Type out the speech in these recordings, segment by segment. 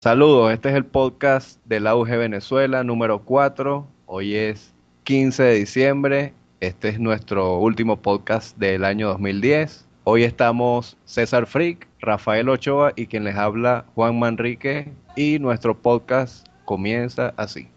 Saludos, este es el podcast del Auge Venezuela número 4. Hoy es 15 de diciembre. Este es nuestro último podcast del año 2010. Hoy estamos César Frick, Rafael Ochoa y quien les habla Juan Manrique. Y nuestro podcast comienza así.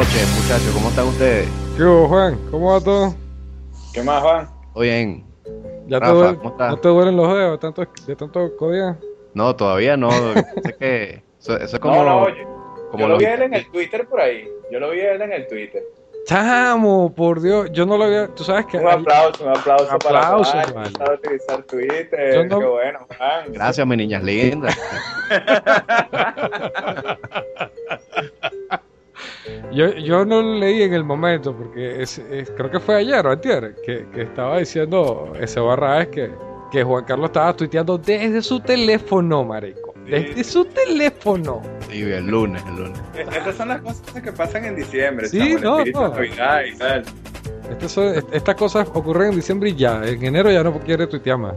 Noches, muchachos, ¿cómo están ustedes? ¿Qué hubo, Juan? ¿Cómo va todo? ¿Qué más, Juan? ¿Todo bien? ¿Ya Rafa, te, duele- ¿cómo estás? ¿No te duelen los dedos de tanto, de tanto codía? No, todavía no. sé que eso, eso es como, no, no, yo, como yo lo vi a él en el Twitter por ahí. Yo lo vi a él en el Twitter. Chamo, por Dios, yo no lo había, tú sabes que Un aplauso, un aplauso, Aplausos, para Juan. sabe utilizar Twitter. Yo no- Qué bueno, Juan. Gracias, mis niñas lindas. yo, yo no lo leí en el momento porque es, es- creo que fue ayer o antier que, que estaba diciendo ese barra es que, que Juan Carlos estaba tuiteando desde su teléfono, marico. Desde su teléfono. Sí, el lunes, el lunes. Eh, Esas son las cosas que pasan en diciembre. Sí, no, espíritu no. Navidad y tal. Estas, son- est- estas cosas ocurren en diciembre y ya. En enero ya no quiere tuitear más.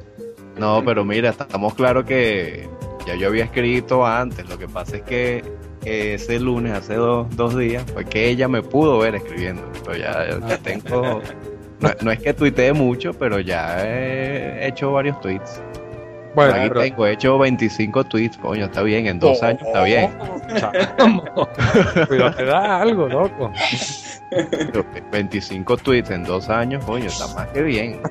No, pero mira, estamos claros que ya yo había escrito antes. Lo que pasa es que ese lunes, hace dos, dos días, fue que ella me pudo ver escribiendo. Pero ya, ya tengo. No, no es que tuitee mucho, pero ya he hecho varios tweets. Bueno, Aquí pero- tengo, he hecho 25 tweets, coño, está bien, en dos años está bien. Chamo. Cuidado, te da algo, loco. Pero 25 tweets en dos años, coño, está más que bien.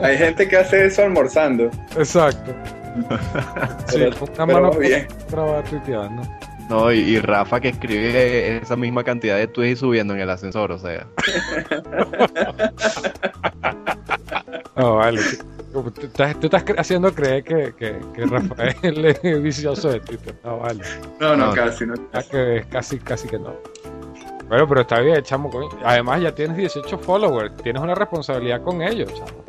Hay gente que hace eso almorzando. Exacto. Sí, Pero- una pero mano bien. traba tuiteando. No, y, y Rafa que escribe esa misma cantidad de tweets y subiendo en el ascensor, o sea. No, vale. Tú estás, tú estás cre- haciendo creer que, que, que Rafael es vicioso de Twitter. No, vale. No, no, No. casi, no. Que es casi, casi que no. Bueno, pero está bien, chamo. coño. Además, ya tienes 18 followers. Tienes una responsabilidad con ellos, chamo.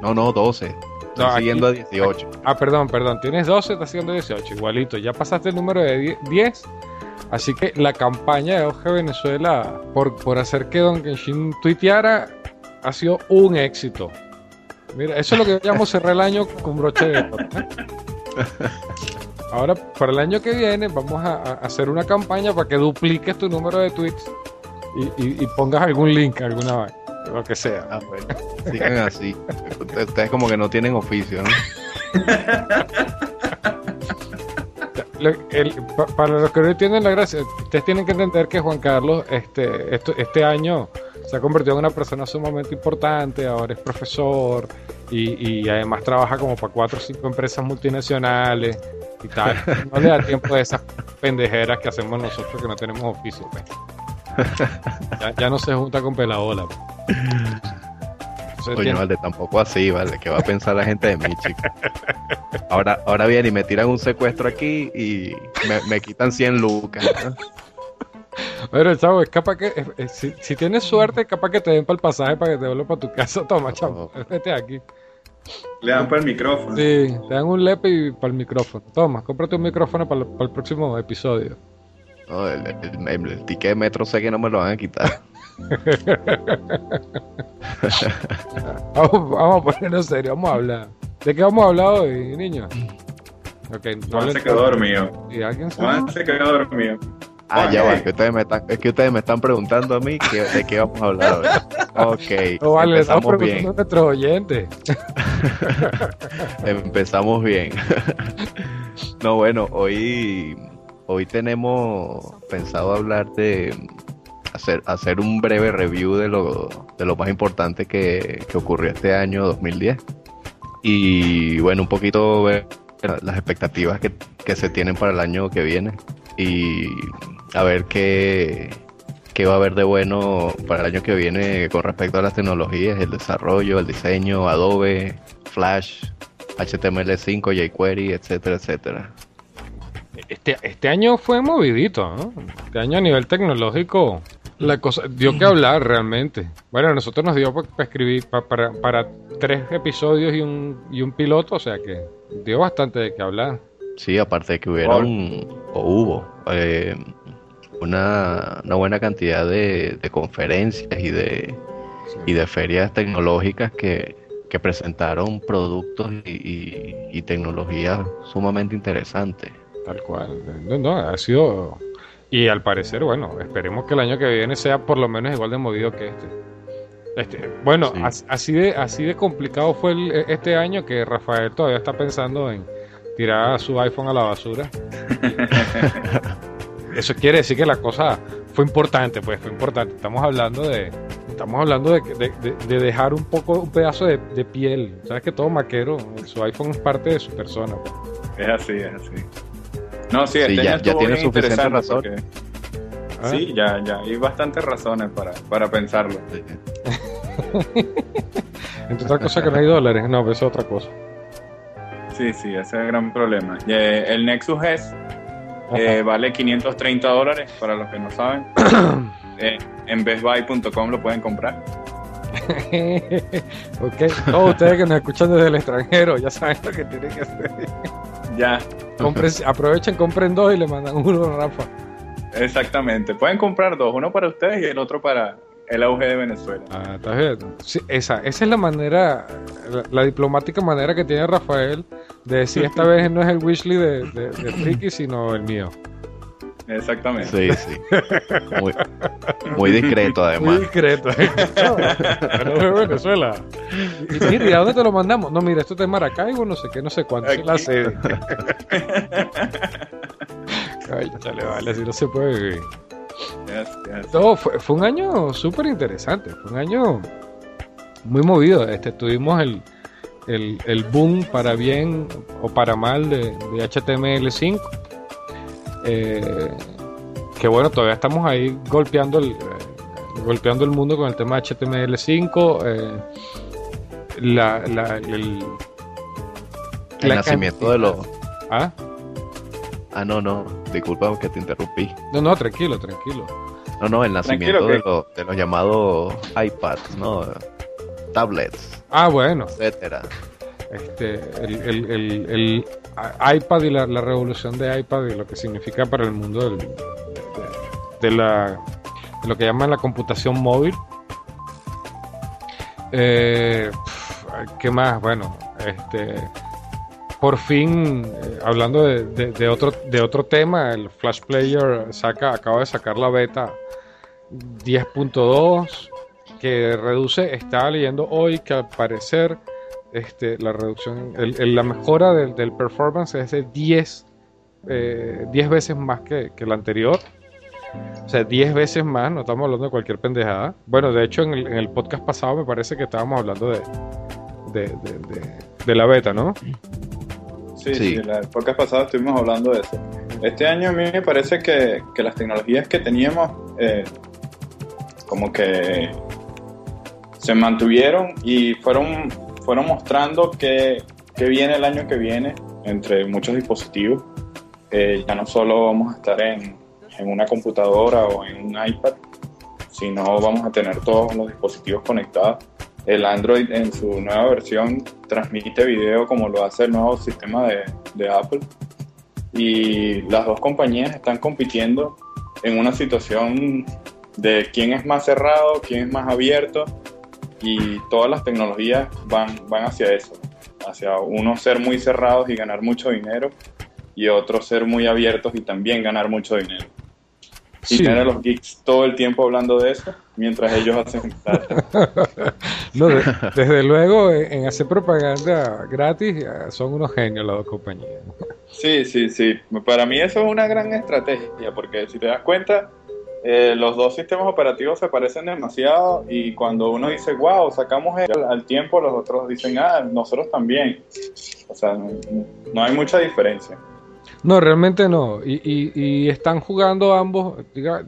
No, no, 12. Estoy No, aquí- siguiendo a 18. Ah, perdón, perdón. Tienes 12, estás haciendo 18. Igualito. Ya pasaste el número de die- 10. Así que la campaña de Oje Venezuela por, por hacer que Don Kenshin tuiteara ha sido un éxito. Mira, eso es lo que llamo cerrar el año con broche de oro. ¿eh? Ahora, para el año que viene, vamos a, a hacer una campaña para que dupliques tu número de tweets y, y- y pongas algún link, alguna vaina, lo que sea. Ah, bueno. Sigan así. Ustedes como que no tienen oficio, ¿no? El- para los que no entienden la gracia, ustedes tienen que entender que Juan Carlos este, esto- este año se ha convertido en una persona sumamente importante, ahora es profesor y, y además trabaja como para cuatro o cinco empresas multinacionales y tal. No le da tiempo de esas pendejeras que hacemos nosotros que no tenemos oficio. pues. Ya, ya no se junta con pelabola. pues. Entonces, tiene- vale, tampoco así, vale. ¿Qué va a pensar la gente de mí, chico? Ahora, ahora viene y me tiran un secuestro aquí y me, me quitan 100 lucas. ¿no? Pero, chavo, es capaz que, eh, eh, si, si tienes suerte, es capaz que te den para el pasaje para que te vuelvan para tu casa. Toma, chavo, vete aquí. Le dan por el micrófono. Sí, te dan un lepe y para el micrófono. Toma, cómprate un micrófono para, el- para el próximo episodio. No, el, el- el- el ticket de metro sé que no me lo van a quitar. Vamos, vamos a ponernos serio, vamos a hablar. ¿De qué vamos a hablar hoy, niños? Ok, no Juan se quedó dormido. ¿Y alguien se Juan se quedó dormido. Ah, ya va, que ustedes me están, es que ustedes me están preguntando a mí que- de qué vamos a hablar hoy. Ok, No vale, empezamos bien, a nuestros oyentes. empezamos bien. No, bueno, hoy, hoy tenemos pensado hablar de hacer, hacer un breve review de lo, de lo más importante que, que ocurrió este año 2010. Y bueno, un poquito ver las expectativas que, que se tienen para el año que viene. Y a ver qué, qué va a haber de bueno para el año que viene con respecto a las tecnologías, el desarrollo, el diseño, Adobe, Flash, HTML5, jQuery, etcétera, etcétera. Este, este año fue movidito, ¿no? Este año a nivel tecnológico la cosa dio que hablar realmente. Bueno, a nosotros nos dio para escribir pa- para, para tres episodios y un, y un piloto, o sea que dio bastante de qué hablar. Sí, aparte de que hubieron, o hubo, eh, una, una buena cantidad de, de conferencias y de, y de ferias tecnológicas que, que presentaron productos y, y- y tecnologías sumamente interesantes. Tal cual. No, no, ha sido. Y al parecer, bueno, esperemos que el año que viene sea por lo menos igual de movido que este. Este, bueno, Sí. as- así de así de complicado fue el- este año que Rafael todavía está pensando en tirar su iPhone a la basura. Eso quiere decir que la cosa fue importante, pues fue importante. Estamos hablando de estamos hablando de, de- de- de dejar un poco un pedazo de, de piel. Sabes que todo maquero, su iPhone es parte de su persona. pues. Es así, es así. No, sí, Sí, este ya- tiene suficiente razón. porque- ¿Ah? Sí, ya, ya. Hay bastantes razones para, para pensarlo. Entre otras cosas que no hay dólares, no, pues eso es otra cosa. Sí, sí, ese es el gran problema. Eh, el Nexus S eh, vale 530 dólares, para los que no saben. Eh, en bestbuy.com lo pueden comprar. ok, todos ustedes que nos escuchan desde el extranjero ya saben lo que tienen que hacer. Ya, Compren- aprovechen, compren dos y le mandan uno a Rafa. exactamente. Pueden comprar dos, uno para ustedes y el otro para el auge de Venezuela. Ah. Sí, esa, esa es la manera, la, la diplomática manera que tiene Rafael de decir esta vez no es el Wishley de, de, de Friki, sino el mío. Exactamente. Sí, sí. Muy, muy discreto, Muy además. discreto. No, no, Venezuela. Y mira, ¿y a dónde te lo mandamos? No, mira, esto es de Maracaibo, no sé qué, no sé cuánto. es la sede. Ay, chale, vale, así no se puede vivir. No, fue, fue un año súper interesante, fue un año muy movido. Este, tuvimos el, el, el boom para bien o para mal de, de HTML5. Eh, que bueno, todavía estamos ahí golpeando el, eh, golpeando el mundo con el tema de HTML5. eh, la, la- el, El la nacimiento de los. ¿Ah? Ah, no, no. Disculpa que te interrumpí. No, no, tranquilo, tranquilo. No, no, el nacimiento de, los, de los llamados iPads, ¿no? Tablets, Ah, bueno. etcétera. este, el, el- el- el iPad y la, la revolución de iPad y lo que significa para el mundo del- de, de- la, de lo que llaman la computación móvil. Eh, ¿Qué más? Bueno, este, por fin, eh, hablando de, otro, de otro tema, el Flash Player saca, acaba de sacar la beta 10.2 que reduce, estaba leyendo hoy que al parecer este, la reducción, la mejora del, performance es de 10, eh, 10 veces más que, que la anterior. O sea, 10 veces más, no estamos hablando de cualquier pendejada. Bueno, de hecho, en el, en el podcast pasado me parece que estábamos hablando de- de- de la beta, ¿no? Sí, Sí. sí, la podcast pasado estuvimos hablando de eso. Este año a mí me parece que, que las tecnologías que teníamos eh, como que se mantuvieron y fueron, fueron mostrando que, que viene el año que viene entre muchos dispositivos. Eh, ya no solo vamos a estar en, en una computadora o en un iPad, sino vamos a tener todos los dispositivos conectados. El Android en su nueva versión transmite video como lo hace el nuevo sistema de, Apple. Y las dos compañías están compitiendo en una situación de quién es más cerrado, quién es más abierto. Y todas las tecnologías van, van hacia eso, hacia uno ser muy cerrados y ganar mucho dinero y otro ser muy abiertos y también ganar mucho dinero. Y Sí. tener a los geeks todo el tiempo hablando de eso mientras ellos hacen plata. No, de- desde luego, en, en hacer propaganda gratis eh, son unos genios las dos compañías. Sí, sí, sí. Para mí eso es una gran estrategia, porque si te das cuenta, eh, los dos sistemas operativos se parecen demasiado y cuando uno dice, wow, sacamos el- al, al tiempo, los otros dicen, ah, nosotros también. O sea, no, no hay mucha diferencia. No, realmente no. Y, y- y están jugando ambos, diga,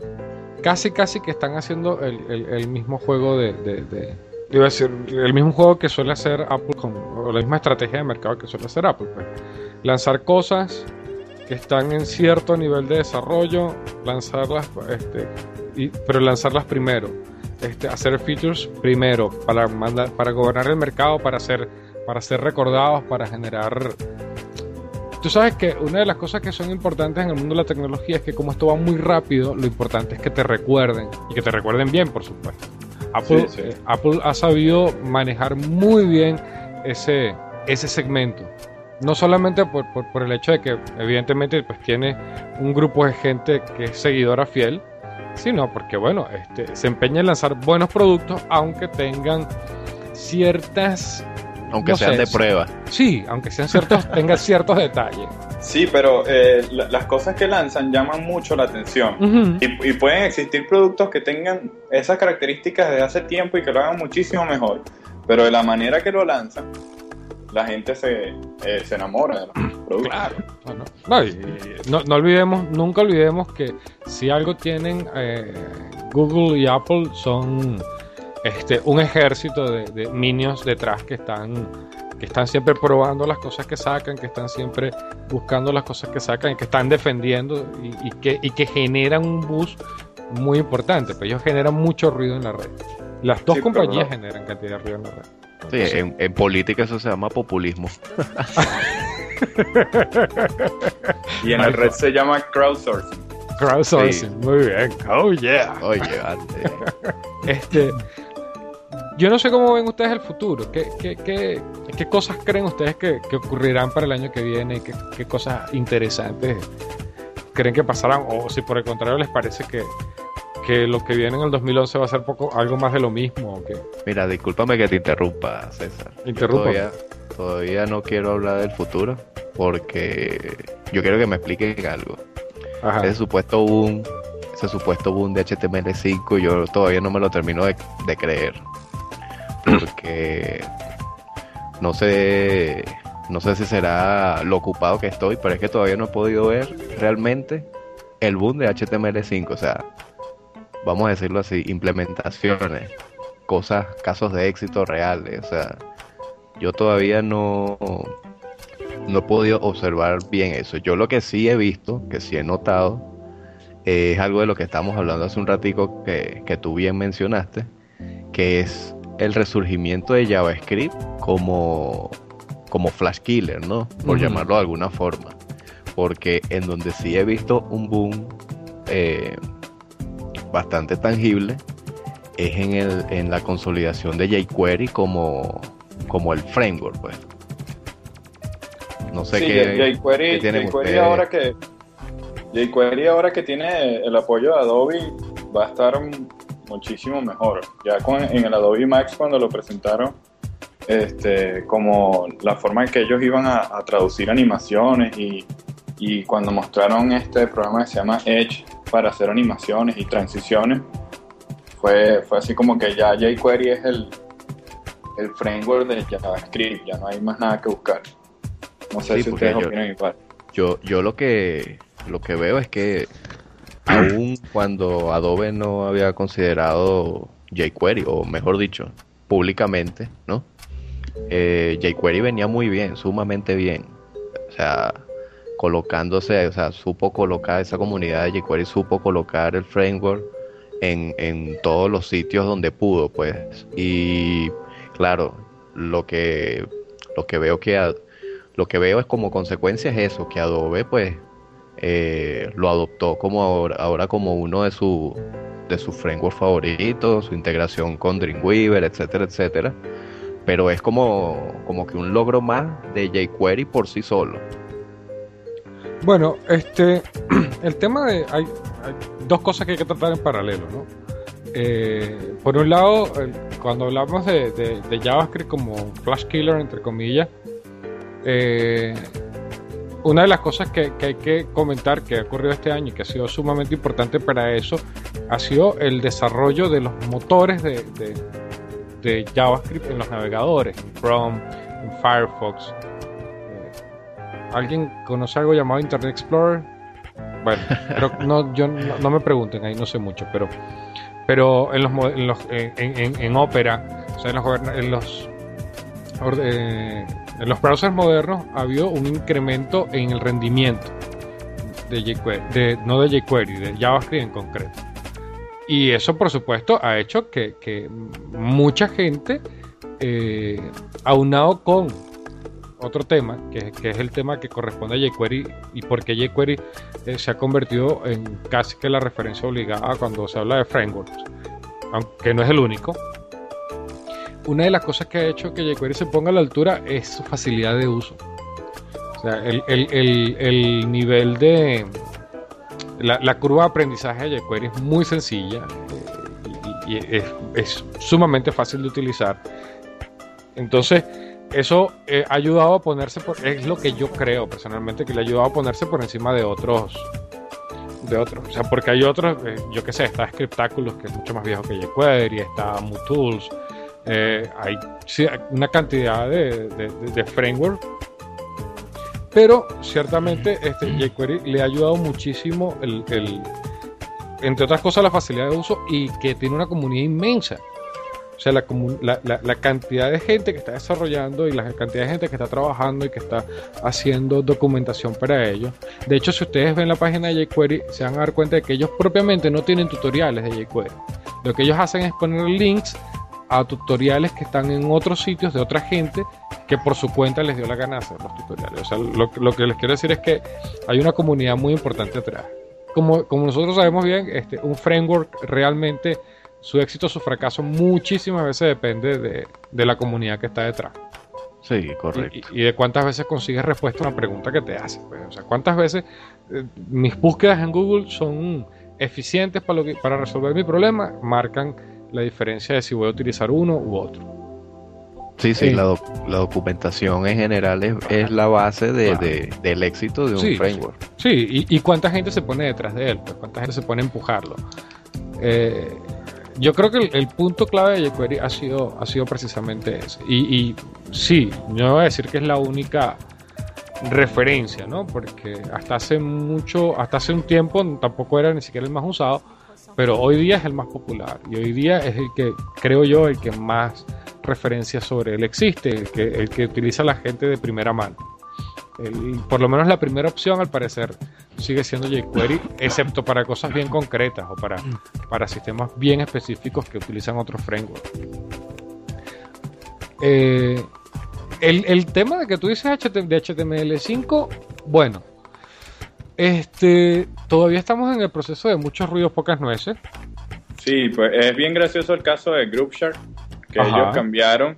casi casi que están haciendo el, mismo juego de, de- de- iba a decir, el mismo juego que suele hacer Apple con, o la misma estrategia de mercado que suele hacer Apple. pues. Lanzar cosas que están en cierto nivel de desarrollo, lanzarlas, este, y- pero lanzarlas primero. Este, hacer features primero para mandar, para gobernar el mercado, para ser, para ser recordados, para generar Tú sabes que una de las cosas que son importantes en el mundo de la tecnología es que como esto va muy rápido, lo importante es que te recuerden y que te recuerden bien, por supuesto. Apple, Sí, sí. eh, Apple ha sabido manejar muy bien ese, ese segmento. No solamente por, por- por el hecho de que evidentemente pues tiene un grupo de gente que es seguidora fiel, sino porque bueno, este, se empeña en lanzar buenos productos aunque tengan ciertas Aunque No sean sé, de prueba. Sí, aunque sean ciertos, tengan ciertos detalles. Sí, pero eh, la- las cosas que lanzan llaman mucho la atención. Y, y pueden existir productos que tengan esas características desde hace tiempo y que lo hagan muchísimo mejor. Pero de la manera que lo lanzan, la gente se, eh, se enamora de los productos. Claro. Bueno, no, y- y no, no olvidemos, nunca olvidemos que si algo tienen eh, Google y Apple son este, un ejército de, de minions detrás que están, que están siempre probando las cosas que sacan, que están siempre buscando las cosas que sacan que están defendiendo y, y que, y que generan un boost muy importante. Pues ellos generan mucho ruido en la red. Las dos Sí, pero compañías no. generan cantidad de ruido en la red. Sí, en, en política eso se llama populismo. Y en el red se llama crowdsourcing. Crowdsourcing, muy bien. Oh yeah. Oye, vale. Este, yo no sé cómo ven ustedes el futuro. ¿Qué, qué, qué, qué cosas creen ustedes que, que ocurrirán para el año que viene? ¿Qué, qué cosas interesantes creen que pasarán? O si por el contrario les parece que, que lo que viene en el 2011 va a ser poco, algo más de lo mismo. o Mira, discúlpame que te interrumpa, César. Interrumpa. Todavía, todavía no quiero hablar del futuro porque yo quiero que me expliquen algo. Ajá. Ese supuesto boom, ese supuesto boom de HTML5, yo todavía no me lo termino de, de creer. Porque no sé, no sé si será lo ocupado que estoy, pero es que todavía no he podido ver realmente el boom de HTML5. O sea, vamos a decirlo así, implementaciones, cosas, casos de éxito reales. O sea, yo todavía no, no he podido observar bien eso. Yo lo que sí he visto, que sí he notado, es algo de lo que estábamos hablando hace un ratico que, que tú bien mencionaste, que es el resurgimiento de JavaScript como, como flash killer, ¿no? Por llamarlo de alguna forma. Porque en donde sí he visto un boom eh, bastante tangible es en, el, en la consolidación de jQuery como, como el framework, pues. No sé Sí, qué, jQuery, qué tienen jQuery ustedes. ahora que jQuery ahora que tiene el apoyo de Adobe va a estar muchísimo mejor. Ya con, en el Adobe Max cuando lo presentaron, este, como la forma en que ellos iban a, a traducir animaciones y, y cuando mostraron este programa que se llama Edge para hacer animaciones y transiciones, fue, fue así como que ya jQuery es el, el framework de JavaScript, ya no hay más nada que buscar. No sé Sí, si ustedes yo- opinan igual. Yo, yo lo que lo que veo es que aún cuando Adobe no había considerado jQuery, o mejor dicho, públicamente, ¿no? Eh, jQuery venía muy bien, sumamente bien. O sea, colocándose, o sea, supo colocar esa comunidad de jQuery, supo colocar el framework en, en todos los sitios donde pudo, pues. Y claro, lo que, lo que veo que lo que veo es como consecuencia es eso, que Adobe pues eh, lo adoptó como ahora, ahora como uno de sus de sus frameworks favoritos, su integración con Dreamweaver, etcétera, etcétera. Pero es como, como que un logro más de jQuery por sí solo. Bueno, este, el tema de, hay, hay dos cosas que hay que tratar en paralelo, ¿no? Eh, por un lado, cuando hablamos de, de- de JavaScript como flash killer, entre comillas, eh, una de las cosas que, hay que comentar que ha ocurrido este año y que ha sido sumamente importante para eso ha sido el desarrollo de los motores de, JavaScript en los navegadores, en Chrome, en Firefox. Eh, ¿Alguien conoce algo llamado Internet Explorer? Bueno, pero no, yo no, me pregunten, ahí no sé mucho, pero, pero en los, en, los en, en- Opera, o sea, en los, en los eh, en los browsers modernos ha habido un incremento en el rendimiento de jQuery, no de jQuery, de JavaScript en concreto. Y eso, por supuesto, ha hecho que, que mucha gente, eh, aunado con otro tema, que, que es el tema que corresponde a jQuery y por qué jQuery eh, se ha convertido en casi que la referencia obligada cuando se habla de frameworks, aunque no es el único. Una de las cosas que ha hecho que jQuery se ponga a la altura es su facilidad de uso. O sea, el, el- el- el nivel de... La, curva de aprendizaje de jQuery es muy sencilla eh, y, es, es sumamente fácil de utilizar. Entonces, eso eh, ha ayudado a ponerse por, es lo que yo creo personalmente que le ha ayudado a ponerse por encima de otros de otros, o sea, porque hay otros, eh, yo qué sé, está Scriptaculous que es mucho más viejo que jQuery, está MooTools, eh, hay una cantidad de, de, framework, pero ciertamente este jQuery le ha ayudado muchísimo el, el- entre otras cosas la facilidad de uso y que tiene una comunidad inmensa. O sea, la, la- la cantidad de gente que está desarrollando y la cantidad de gente que está trabajando y que está haciendo documentación para ello. De hecho, si ustedes ven la página de jQuery, se van a dar cuenta de que ellos propiamente no tienen tutoriales de jQuery. Lo que ellos hacen es poner links a tutoriales que están en otros sitios de otra gente que por su cuenta les dio la gana de hacer los tutoriales. O sea, lo, lo que les quiero decir es que hay una comunidad muy importante atrás. Como, como nosotros sabemos bien, este, un framework realmente, su éxito su fracaso muchísimas veces depende de, de la comunidad que está detrás. Sí, correcto. Y, y de cuántas veces consigues respuesta a una pregunta que te hace. pues. O sea, cuántas veces eh, mis búsquedas en Google son eficientes para, lo que- para resolver mi problema, marcan la diferencia de si voy a utilizar uno u otro. Sí, sí, la, doc- la documentación en general es, es la base de, Claro. de- del éxito de un Sí, framework. Sí, y, y cuánta gente se pone detrás de él, pues, cuánta gente se pone a empujarlo. Eh, yo creo que el, el punto clave de jQuery ha sido, ha sido precisamente ese. Y, y sí, no voy a decir que es la única referencia, ¿no? Porque hasta hace mucho, hasta hace un tiempo tampoco era ni siquiera el más usado, pero hoy día es el más popular y hoy día es el que, creo yo, el que más referencias sobre él existe, el que, el que utiliza la gente de primera mano. Por lo menos la primera opción al parecer sigue siendo jQuery, excepto para cosas bien concretas o para, para sistemas bien específicos que utilizan otros frameworks. Eh, el, el tema de que tú dices de HTML5, bueno, este, todavía estamos en el proceso de muchos ruidos, pocas nueces. Sí, pues es bien gracioso el caso de GroupShark, que Ajá. ellos cambiaron,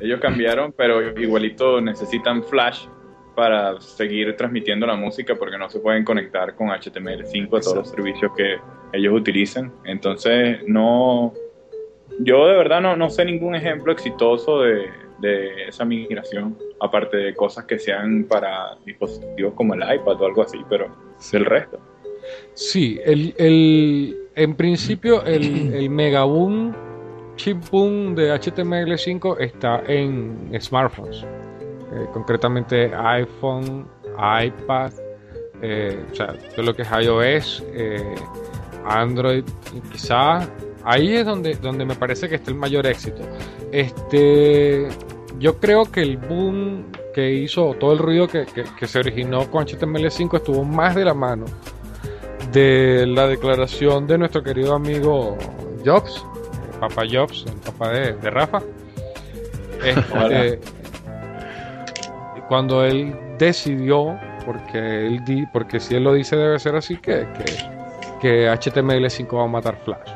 ellos cambiaron, pero igualito necesitan Flash para seguir transmitiendo la música porque no se pueden conectar con HTML5 a todos los servicios que ellos utilizan. Entonces, no, yo de verdad no, no sé ningún ejemplo exitoso de, de esa migración, aparte de cosas que sean para dispositivos como el iPad o algo así, pero el resto. Sí, el, el- en principio el, el megaboom, chip boom de HTML5 está en smartphones, Eh, concretamente iPhone, iPad, eh, o sea, todo lo que es iOS, eh, Android, y quizá ahí es donde, donde me parece que está el mayor éxito. Este, yo creo que el boom que hizo, todo el ruido que, que- que se originó con HTML5 estuvo más de la mano de la declaración de nuestro querido amigo Jobs, eh, Papa Jobs, el papá de, de Rafa. Este, cuando él decidió, porque él di, porque si él lo dice debe ser así, que, que, que HTML5 va a matar Flash.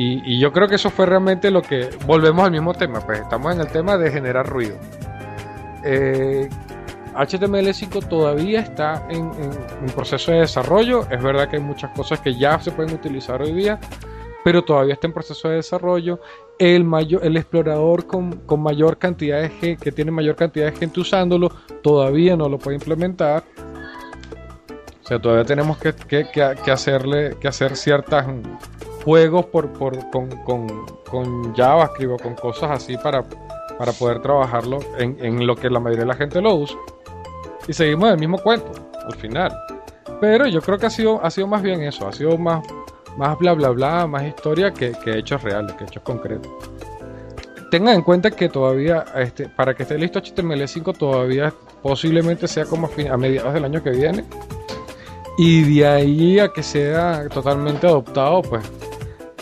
Y, yo creo que eso fue realmente lo que. Volvemos al mismo tema, pues estamos en el tema de generar ruido. Eh, HTML5 todavía está en, en- proceso de desarrollo. Es verdad que hay muchas cosas que ya se pueden utilizar hoy día, pero todavía está en proceso de desarrollo. El, mayor, el explorador con, con mayor cantidad de gente, que tiene mayor cantidad de gente usándolo, todavía no lo puede implementar. O sea, todavía tenemos que, que- hacerle, que hacer ciertos juegos por, por- con, con- con JavaScript o con cosas así para, para poder trabajarlo en, en lo que la mayoría de la gente lo usa. Y seguimos el mismo cuento al final. Pero yo creo que ha sido, ha sido más bien eso, ha sido más, más bla bla bla, más historia que, que hechos reales, que hechos concretos. Tengan en cuenta que todavía, este, para que esté listo HTML5, todavía posiblemente sea como a, mediados del año que viene. Y de ahí a que sea totalmente adoptado, pues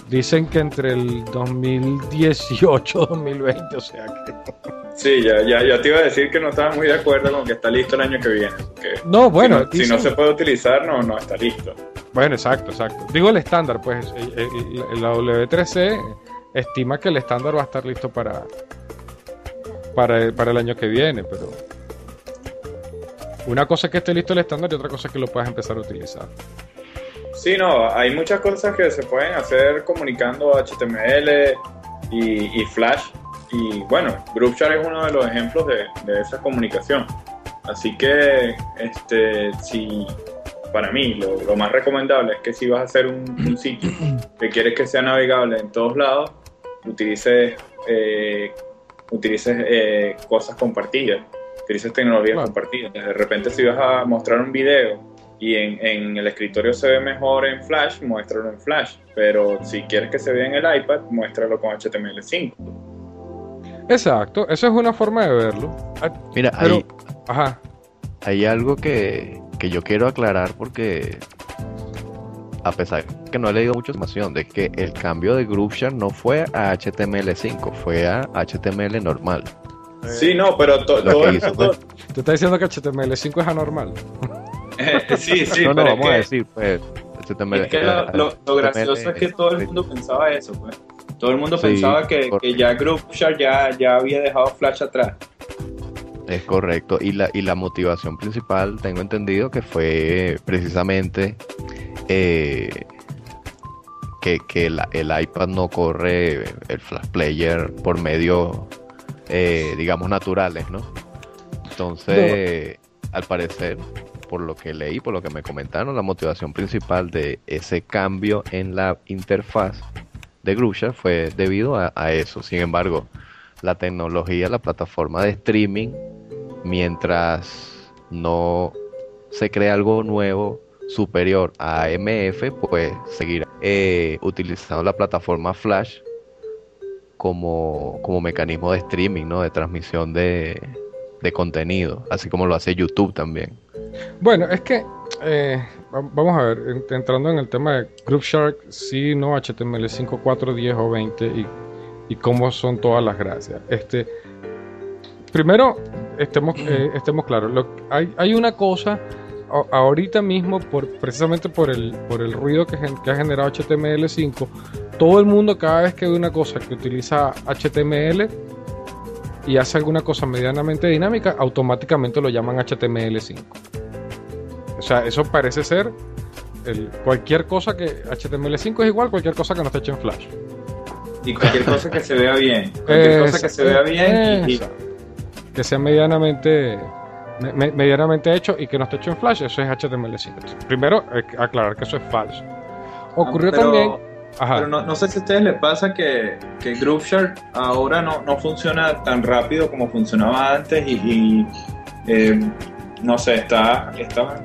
dicen que entre el 2018 2020, o sea que. Sí, ya, ya, ya te iba a decir que no estaba muy de acuerdo con que está listo el año que viene. No, bueno, si, no, si no dicen- se puede utilizar, no, no está listo. Bueno, exacto, exacto. Digo el estándar, pues el- el- la W3C estima que el estándar va a estar listo para, para, el, para el año que viene, pero una cosa es que esté listo el estándar y otra cosa es que lo puedas empezar a utilizar. Sí, no, hay muchas cosas que se pueden hacer comunicando HTML y, y Flash. Y bueno, GroupShare es uno de los ejemplos de, de esa comunicación. Así que, este, si para mí lo, lo más recomendable es que si vas a hacer un, un sitio que quieres que sea navegable en todos lados, utilices, eh, utilices eh, cosas compartidas, utilices tecnologías compartidas. De repente, si vas a mostrar un video y en, en el escritorio se ve mejor en Flash, muéstralo en Flash. Pero si quieres que se vea en el iPad, muéstralo con HTML5. Exacto, eso es una forma de verlo. Ah, Mira, Pero- hay, Ajá, hay algo que, que yo quiero aclarar porque a pesar que que no he leído mucha información de que el cambio de GrooveShare no fue a HTML5, fue a HTML normal. Sí, no, pero to- todo que el hizo mundo... Te está diciendo que HTML5 es anormal. sí, sí, no, no, pero es vamos a decir, pues. Es que lo, lo- lo gracioso es que todo el mundo pensaba eso, pues. Todo el mundo Sí, pensaba que, que ya GroupShare ya, ya había dejado Flash atrás. Es correcto. Y la, y la motivación principal, tengo entendido que fue precisamente eh, que, que la- el iPad no corre el Flash Player por medios, eh, digamos, naturales, ¿no? Entonces, al parecer, por lo que leí, por lo que me comentaron, la motivación principal de ese cambio en la interfaz de Grusha fue debido a, eso. Sin embargo, la tecnología, la plataforma de streaming, mientras no se crea algo nuevo superior a MF, pues seguirá eh, utilizando la plataforma Flash como, como mecanismo de streaming, ¿no? De transmisión de, de contenido, así como lo hace YouTube también. Bueno, es que eh, va- vamos a ver, en- entrando en el tema de Group Shark, sí, no HTML5, 4, 10 o 20 y, y cómo son todas las gracias. Este, primero, estemos, eh, estemos claros, lo- hay, hay una cosa a- ahorita mismo, por, precisamente por el, por el ruido que, que ha generado HTML5, todo el mundo cada vez que ve una cosa que utiliza HTML y hace alguna cosa medianamente dinámica, automáticamente lo llaman HTML5. O sea, eso parece ser el- cualquier cosa que HTML5 es igual a cualquier cosa que no esté hecho en Flash. Y cualquier cosa que se vea bien. Cualquier cosa que se vea bien. y- que sea medianamente me- me- medianamente hecho y que no esté hecho en Flash, eso es HTML5. Entonces, primero, que aclarar que eso es falso. Ocurrió pero- también. Ajá. Pero no, no sé si a ustedes les pasa que, que GrooveShare ahora no, no funciona tan rápido como funcionaba antes y, y, eh, no sé, está, está,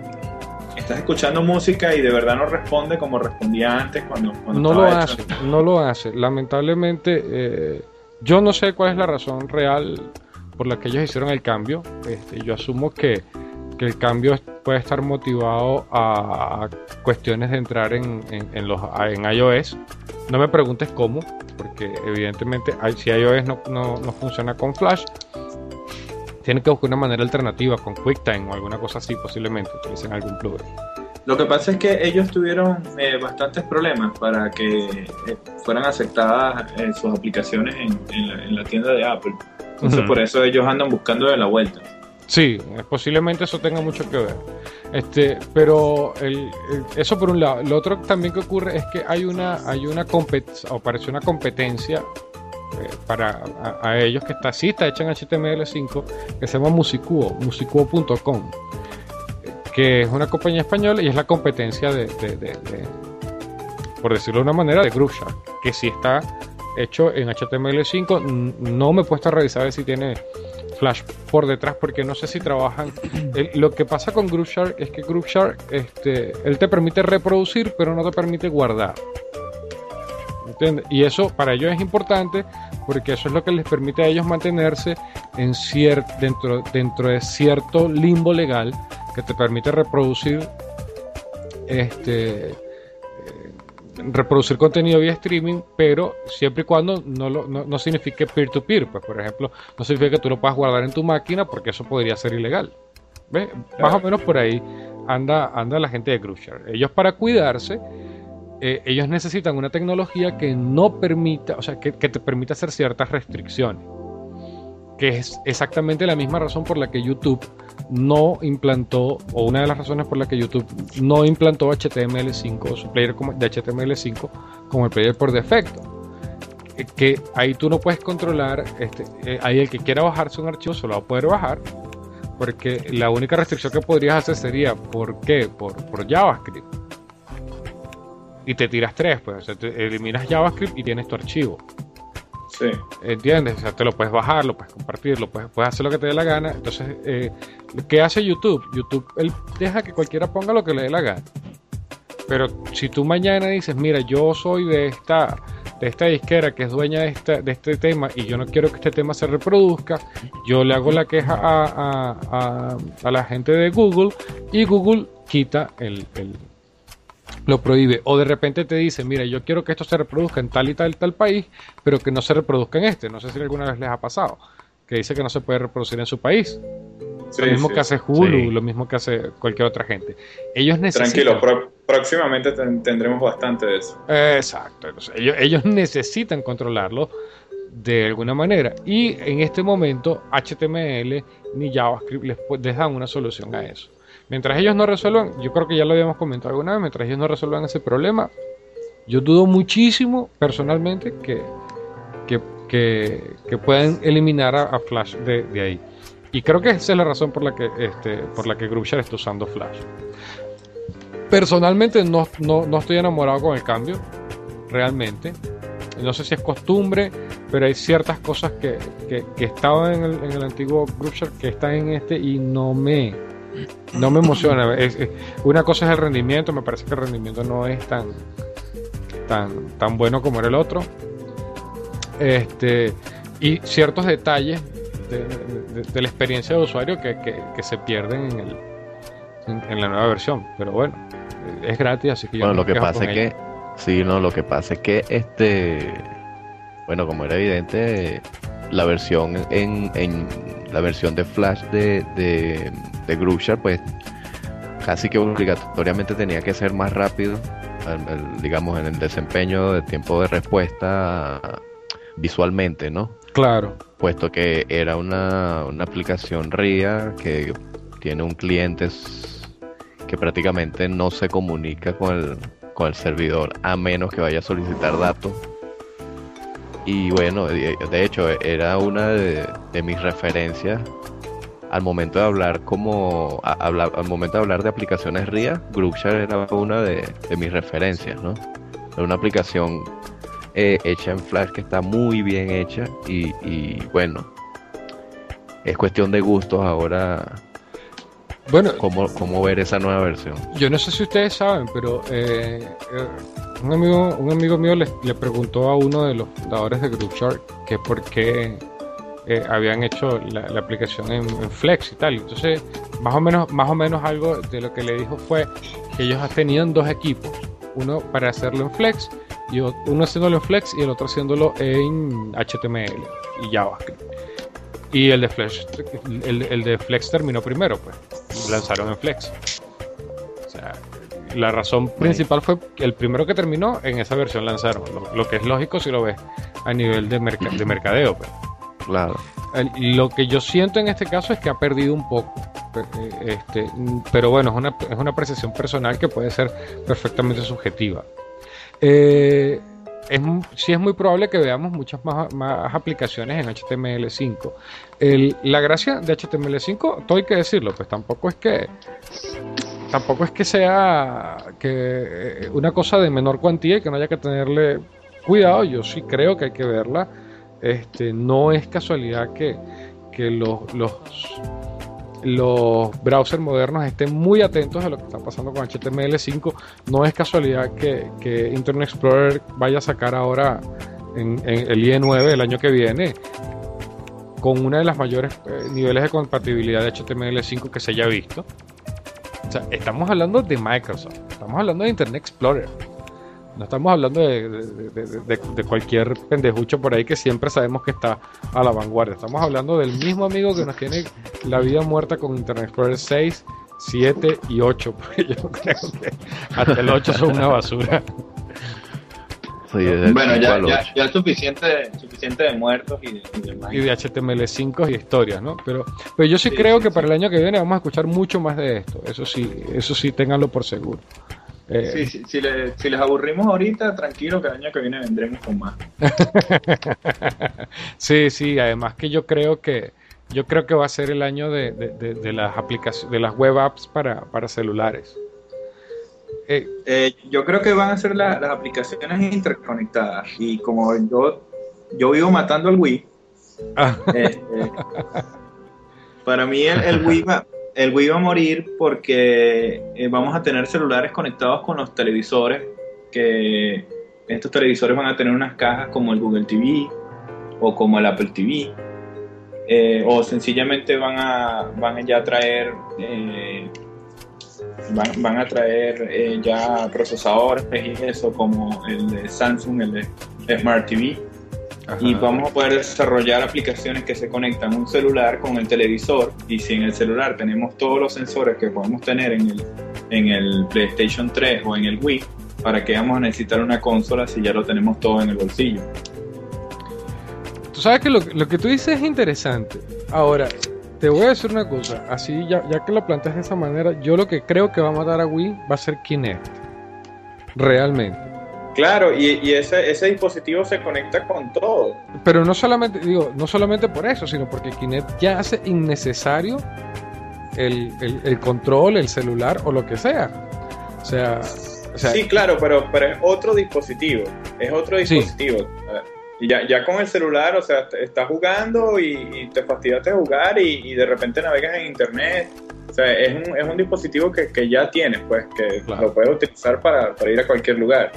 estás escuchando música y de verdad no responde como respondía antes cuando, cuando no lo hace, hecho. no lo hace. Lamentablemente, eh, yo no sé cuál es la razón real por la que ellos hicieron el cambio. Este, yo asumo que, que el cambio puede estar motivado a, cuestiones de entrar en, en, en los, en iOS. No me preguntes cómo, porque evidentemente si iOS no, no, no funciona con Flash, tienen que buscar una manera alternativa con QuickTime o alguna cosa así, posiblemente utilicen algún plugin. Lo que pasa es que ellos tuvieron eh, bastantes problemas para que eh, fueran aceptadas eh, sus aplicaciones en, en la, en la tienda de Apple. Entonces por eso ellos andan buscando de la vuelta. Sí, posiblemente eso tenga mucho que ver. Este, pero el- eso por un lado. Lo otro también que ocurre es que hay una, hay una competencia, o parece una competencia eh, para a, ellos que está, sí está hecha en HTML5, que se llama Musicuo, musicuo.com, que es una compañía española y es la competencia de, de- de- de- por decirlo de una manera, de GrooveShark, que sí está hecho en HTML5. N- No me he puesto a revisar si tiene Flash por detrás porque no sé si trabajan. Lo que pasa con GrooveShark es que GrooveShark, este, él te permite reproducir, pero no te permite guardar. ¿Entiendes? Y eso para ellos es importante porque eso es lo que les permite a ellos mantenerse en cier- dentro, dentro de cierto limbo legal que te permite reproducir este reproducir contenido vía streaming, pero siempre y cuando no, lo, no, no signifique peer-to-peer. Pues, por ejemplo, no significa que tú lo puedas guardar en tu máquina porque eso podría ser ilegal. ¿Ves? Más o menos por ahí anda, anda la gente de Grusher. Ellos para cuidarse, eh, ellos necesitan una tecnología que no permita, o sea, que, que te permita hacer ciertas restricciones. Que es exactamente la misma razón por la que YouTube no implantó, o una de las razones por la que YouTube no implantó HTML5, su player de HTML5 como el player por defecto. Eh, Que ahí tú no puedes controlar, este, eh, ahí el que quiera bajarse un archivo solo va a poder bajar, porque la única restricción que podrías hacer sería, ¿por qué? Por, por JavaScript. Y te tiras tres, pues, o sea, te eliminas JavaScript y tienes tu archivo. ¿Entiendes? O sea, te lo puedes bajar, lo puedes compartir, lo puedes, puedes hacer lo que te dé la gana. Entonces, eh, ¿qué hace YouTube? YouTube, él deja que cualquiera ponga lo que le dé la gana. Pero si tú mañana dices, mira, yo soy de esta, de esta disquera que es dueña de, esta, de este tema y yo no quiero que este tema se reproduzca, yo le hago la queja a, a- a- la gente de Google y Google quita el- lo prohíbe. O de repente te dice, mira, yo quiero que esto se reproduzca en tal y tal y tal país, pero que no se reproduzca en este. No sé si alguna vez les ha pasado. Que dice que no se puede reproducir en su país. Sí, lo mismo sí. que hace Hulu, Sí. lo mismo que hace cualquier otra gente. Ellos necesitan... Tranquilo, próximamente ten- tendremos bastante de eso. Exacto. Entonces, ellos, ellos necesitan controlarlo de alguna manera. Y en este momento HTML ni JavaScript les, les dan una solución a eso. Mientras ellos no resuelvan, yo creo que ya lo habíamos comentado alguna vez, mientras ellos no resuelvan ese problema, yo dudo muchísimo personalmente que, que, que- puedan eliminar a, a Flash de, de ahí. Y creo que esa es la razón por la que, este, por la que Groupshare está usando Flash. Personalmente no, no, no estoy enamorado con el cambio, realmente. No sé si es costumbre, pero hay ciertas cosas que, que, que estaban en el, en el antiguo Groupshare que están en este y no me, no me emociona. Es- es- una cosa es el rendimiento, me parece que el rendimiento no es tan, tan, tan bueno como era el otro. Este, y ciertos detalles de, de- de la experiencia de usuario que, que- que se pierden en, el, en, en la nueva versión. Pero bueno, es gratis, así que yo Bueno, no lo que pasa es que, sí, no, lo que pasa es que este, bueno, como era evidente, la versión en, en la versión de Flash de, de, de pues casi que obligatoriamente tenía que ser más rápido, digamos, en el desempeño de tiempo de respuesta visualmente, ¿no? Claro. puesto que era una, una aplicación RIA que tiene un cliente que prácticamente no se comunica con el, con el servidor a menos que vaya a solicitar datos. Y bueno, de, de hecho era una de, de mis referencias al momento de hablar como a- al momento de hablar de aplicaciones RIA, Groupshare era una de, de mis referencias, ¿no? Era una aplicación eh, hecha en Flash que está muy bien hecha y, y, bueno, es cuestión de gustos ahora Bueno, cómo, cómo ver esa nueva versión. Yo no sé si ustedes saben, pero eh, eh, un, amigo, un amigo mío le, preguntó a uno de los fundadores de GroupShark que por qué eh, habían hecho la, aplicación en, Flex y tal. Entonces, más o menos, más o menos algo de lo que le dijo fue que ellos tenían dos equipos, uno para hacerlo en Flex y uno haciéndolo en Flex y el otro haciéndolo en HTML y JavaScript. Y el de Flex, el, el de Flex terminó primero, pues lanzaron en Flex. O sea, la razón principal fue que el primero que terminó en esa versión lanzaron, lo, lo que es lógico si lo ves a nivel de, merca- de mercadeo. pues. Claro. El- lo que yo siento en este caso es que ha perdido un poco. eh, Este, pero bueno, es una, es una apreciación personal que puede ser perfectamente subjetiva. Eh, es, sí es muy probable que veamos muchas más, más aplicaciones en HTML5. El- la gracia de HTML5, todo hay que decirlo, pues tampoco es que tampoco es que sea que eh, una cosa de menor cuantía y que no haya que tenerle cuidado. Yo sí creo que hay que verla. Este, no es casualidad que, que los, los, los browsers modernos estén muy atentos a lo que está pasando con HTML5. No es casualidad que, que Internet Explorer vaya a sacar ahora en, el IE9 el año que viene con una de las mayores eh, niveles de compatibilidad de HTML5 que se haya visto. Estamos hablando de Microsoft, estamos hablando de Internet Explorer. No estamos hablando de cualquier pendejucho por ahí que siempre sabemos que está a la vanguardia. Estamos hablando del mismo amigo que nos tiene la vida muerta con Internet Explorer 6, 7 y 8. Porque yo creo que hasta el 8 son una basura. Sí, Bueno, ya, ya, ocho. ya es suficiente, suficiente de muertos y de, y demás. Y de HTML5 y historias, ¿no? Pero, pero yo sí, Sí, creo sí, que sí. para el año que viene vamos a escuchar mucho más de esto. Eso sí, eso sí, ténganlo por seguro. Eh, Sí, sí, si, le- si les aburrimos ahorita, tranquilo que el año que viene vendremos con más. Sí, sí, además que yo creo que yo creo que va a ser el año de, de- de- de las aplicaciones, de las web apps para, para celulares. Eh, Eh, yo creo que van a ser la- las aplicaciones interconectadas. Y como yo, yo vivo matando al Wii, ah, este, para mí el, el Wii va, el Wii va a morir porque eh, vamos a tener celulares conectados con los televisores, que estos televisores van a tener unas cajas como el Google TV o como el Apple TV, o sencillamente van a, van a ya traer van, van a traer eh, ya procesadores y eso como el de Samsung, el de Smart TV. Y vamos a poder desarrollar aplicaciones que se conectan un celular con el televisor y si en el celular tenemos todos los sensores que podemos tener en el, en el PlayStation 3 o en el Wii, para que vamos a necesitar una consola si ya lo tenemos todo en el bolsillo. Tú sabes que lo, lo que tú dices es interesante. Ahora, te voy a decir una cosa. Así, ya, ya que lo planteas de esa manera, yo lo que creo que va a matar a Wii va a ser Kinect. Realmente. Claro, y, y ese, ese dispositivo se conecta con todo. Pero no solamente, digo, no solamente por eso, sino porque Kinect ya hace innecesario el, el- el control, el celular o lo que sea. O sea, o sea, sí, claro, pero, pero es otro dispositivo. Es otro Sí. Y ya, ya con el celular, o sea, estás jugando y, y te fastidiaste de jugar y, y de repente navegas en internet. O sea, es un, es un dispositivo que, que ya tienes, pues, que Claro. lo puedes utilizar para, para ir a cualquier lugar.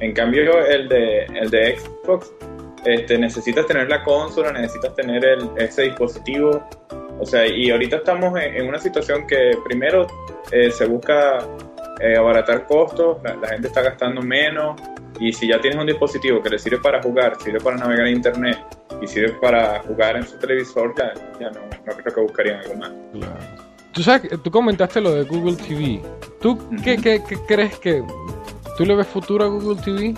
En cambio, el de, el de Xbox, este, necesitas tener la consola, necesitas tener el, ese dispositivo. O sea, y ahorita estamos en, en una situación que primero eh, se busca eh, abaratar costos, la, la gente está gastando menos y si ya tienes un dispositivo que le sirve para jugar, sirve para navegar en internet y sirve para jugar en su televisor, ya, ya no, no creo que buscarían algo más. tú sabes, tú comentaste lo de Google TV. ¿Tú qué, qué- qué crees que... ¿Tú le ves futuro a Google TV?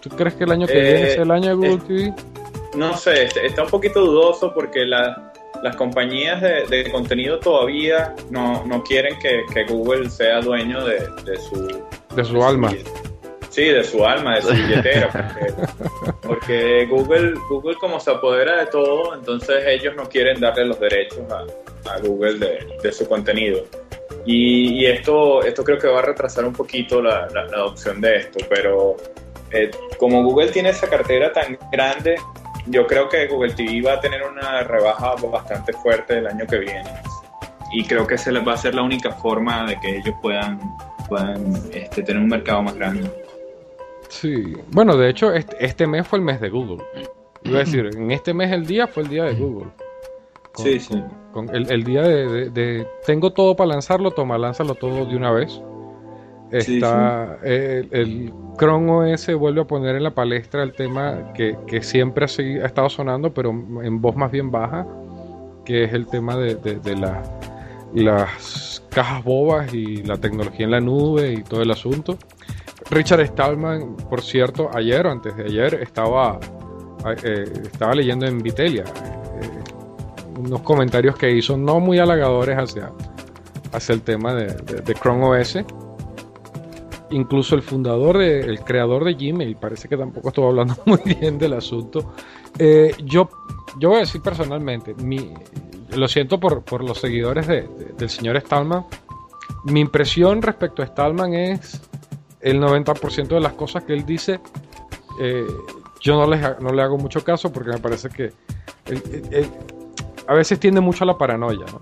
¿Tú crees que el año que Eh, viene es el año de Google eh, TV? No sé, está un poquito dudoso porque la- las compañías de, de contenido todavía no, no quieren que, que Google sea dueño de, de su... De su alma. Sí, de su alma, de su billetera, porque, Google, Google como se apodera de todo, entonces ellos no quieren darle los derechos a, Google de, su contenido. Y, y esto, esto creo que va a retrasar un poquito la, adopción de esto, pero eh, como Google tiene esa cartera tan grande, yo creo que Google TV va a tener una rebaja bastante fuerte el año que viene. Y creo que esa va a ser la única forma de que ellos puedan, puedan este, tener un mercado más grande. Sí. Bueno, de hecho, este, este mes fue el mes de Google. Iba a decir, en este mes el día fue el día de Google. Con- Sí, sí. con el, el día de, de- de tengo todo para lanzarlo, toma, lánzalo todo de una vez. Sí, Está el, el Chrome OS vuelve a poner en la palestra el tema que, que siempre ha, ha estado sonando, pero en voz más bien baja, que es el tema de, de- de la- las cajas bobas y la tecnología en la nube y todo el asunto. Richard Stallman, por cierto, ayer o antes de ayer estaba, eh, estaba leyendo en Vitelia eh, unos comentarios que hizo no muy halagadores hacia, hacia el tema de, de- Chrome OS. Incluso el fundador, de- el creador de Gmail, parece que tampoco estuvo hablando muy bien del asunto. Eh, yo, yo voy a decir personalmente, mi, lo siento por, por los seguidores de- de- del señor Stallman. Mi impresión respecto a Stallman es el 90% de las cosas que él dice. eh, yo no, les, no le hago mucho caso porque me parece que él- él- él a veces tiende mucho a la paranoia, ¿no?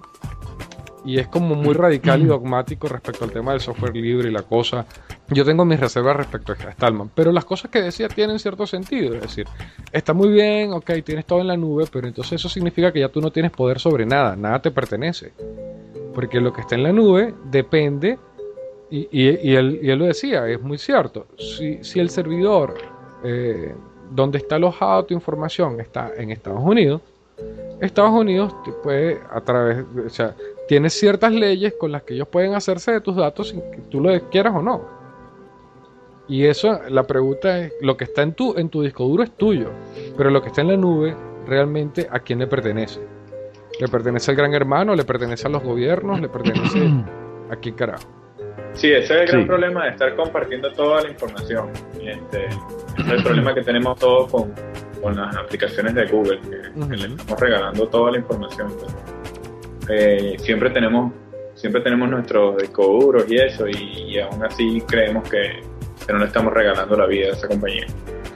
Y es como muy radical y dogmático respecto al tema del software libre y la cosa. Yo tengo mis reservas respecto a Stallman, pero las cosas que decía tienen cierto sentido. Es decir, está muy bien, ok, tienes todo en la nube, pero entonces eso significa que ya tú no tienes poder sobre nada, nada te pertenece. Porque lo que está en la nube depende, y, y- y él, y él lo decía, es muy cierto. Si, si el servidor eh, donde está alojada tu información está en Estados Unidos, Estados Unidos te puede a través, o sea, tiene ciertas leyes con las que ellos pueden hacerse de tus datos sin que tú lo quieras o no. Y eso, la pregunta es, lo que está en tu, en tu disco duro es tuyo, pero lo que está en la nube, realmente, ¿a quién le pertenece? ¿Le pertenece al gran hermano? ¿Le pertenece a los gobiernos? ¿Le pertenece a quién carajo? Sí, ese es el gran Sí. problema de estar compartiendo toda la información. Y Este, ese es el problema que tenemos todos con, con las aplicaciones de Google, que, que le estamos regalando toda la información. Eh, siempre tenemos siempre tenemos nuestros discos y eso, y, y aún así creemos que, que no le estamos regalando la vida a esa compañía.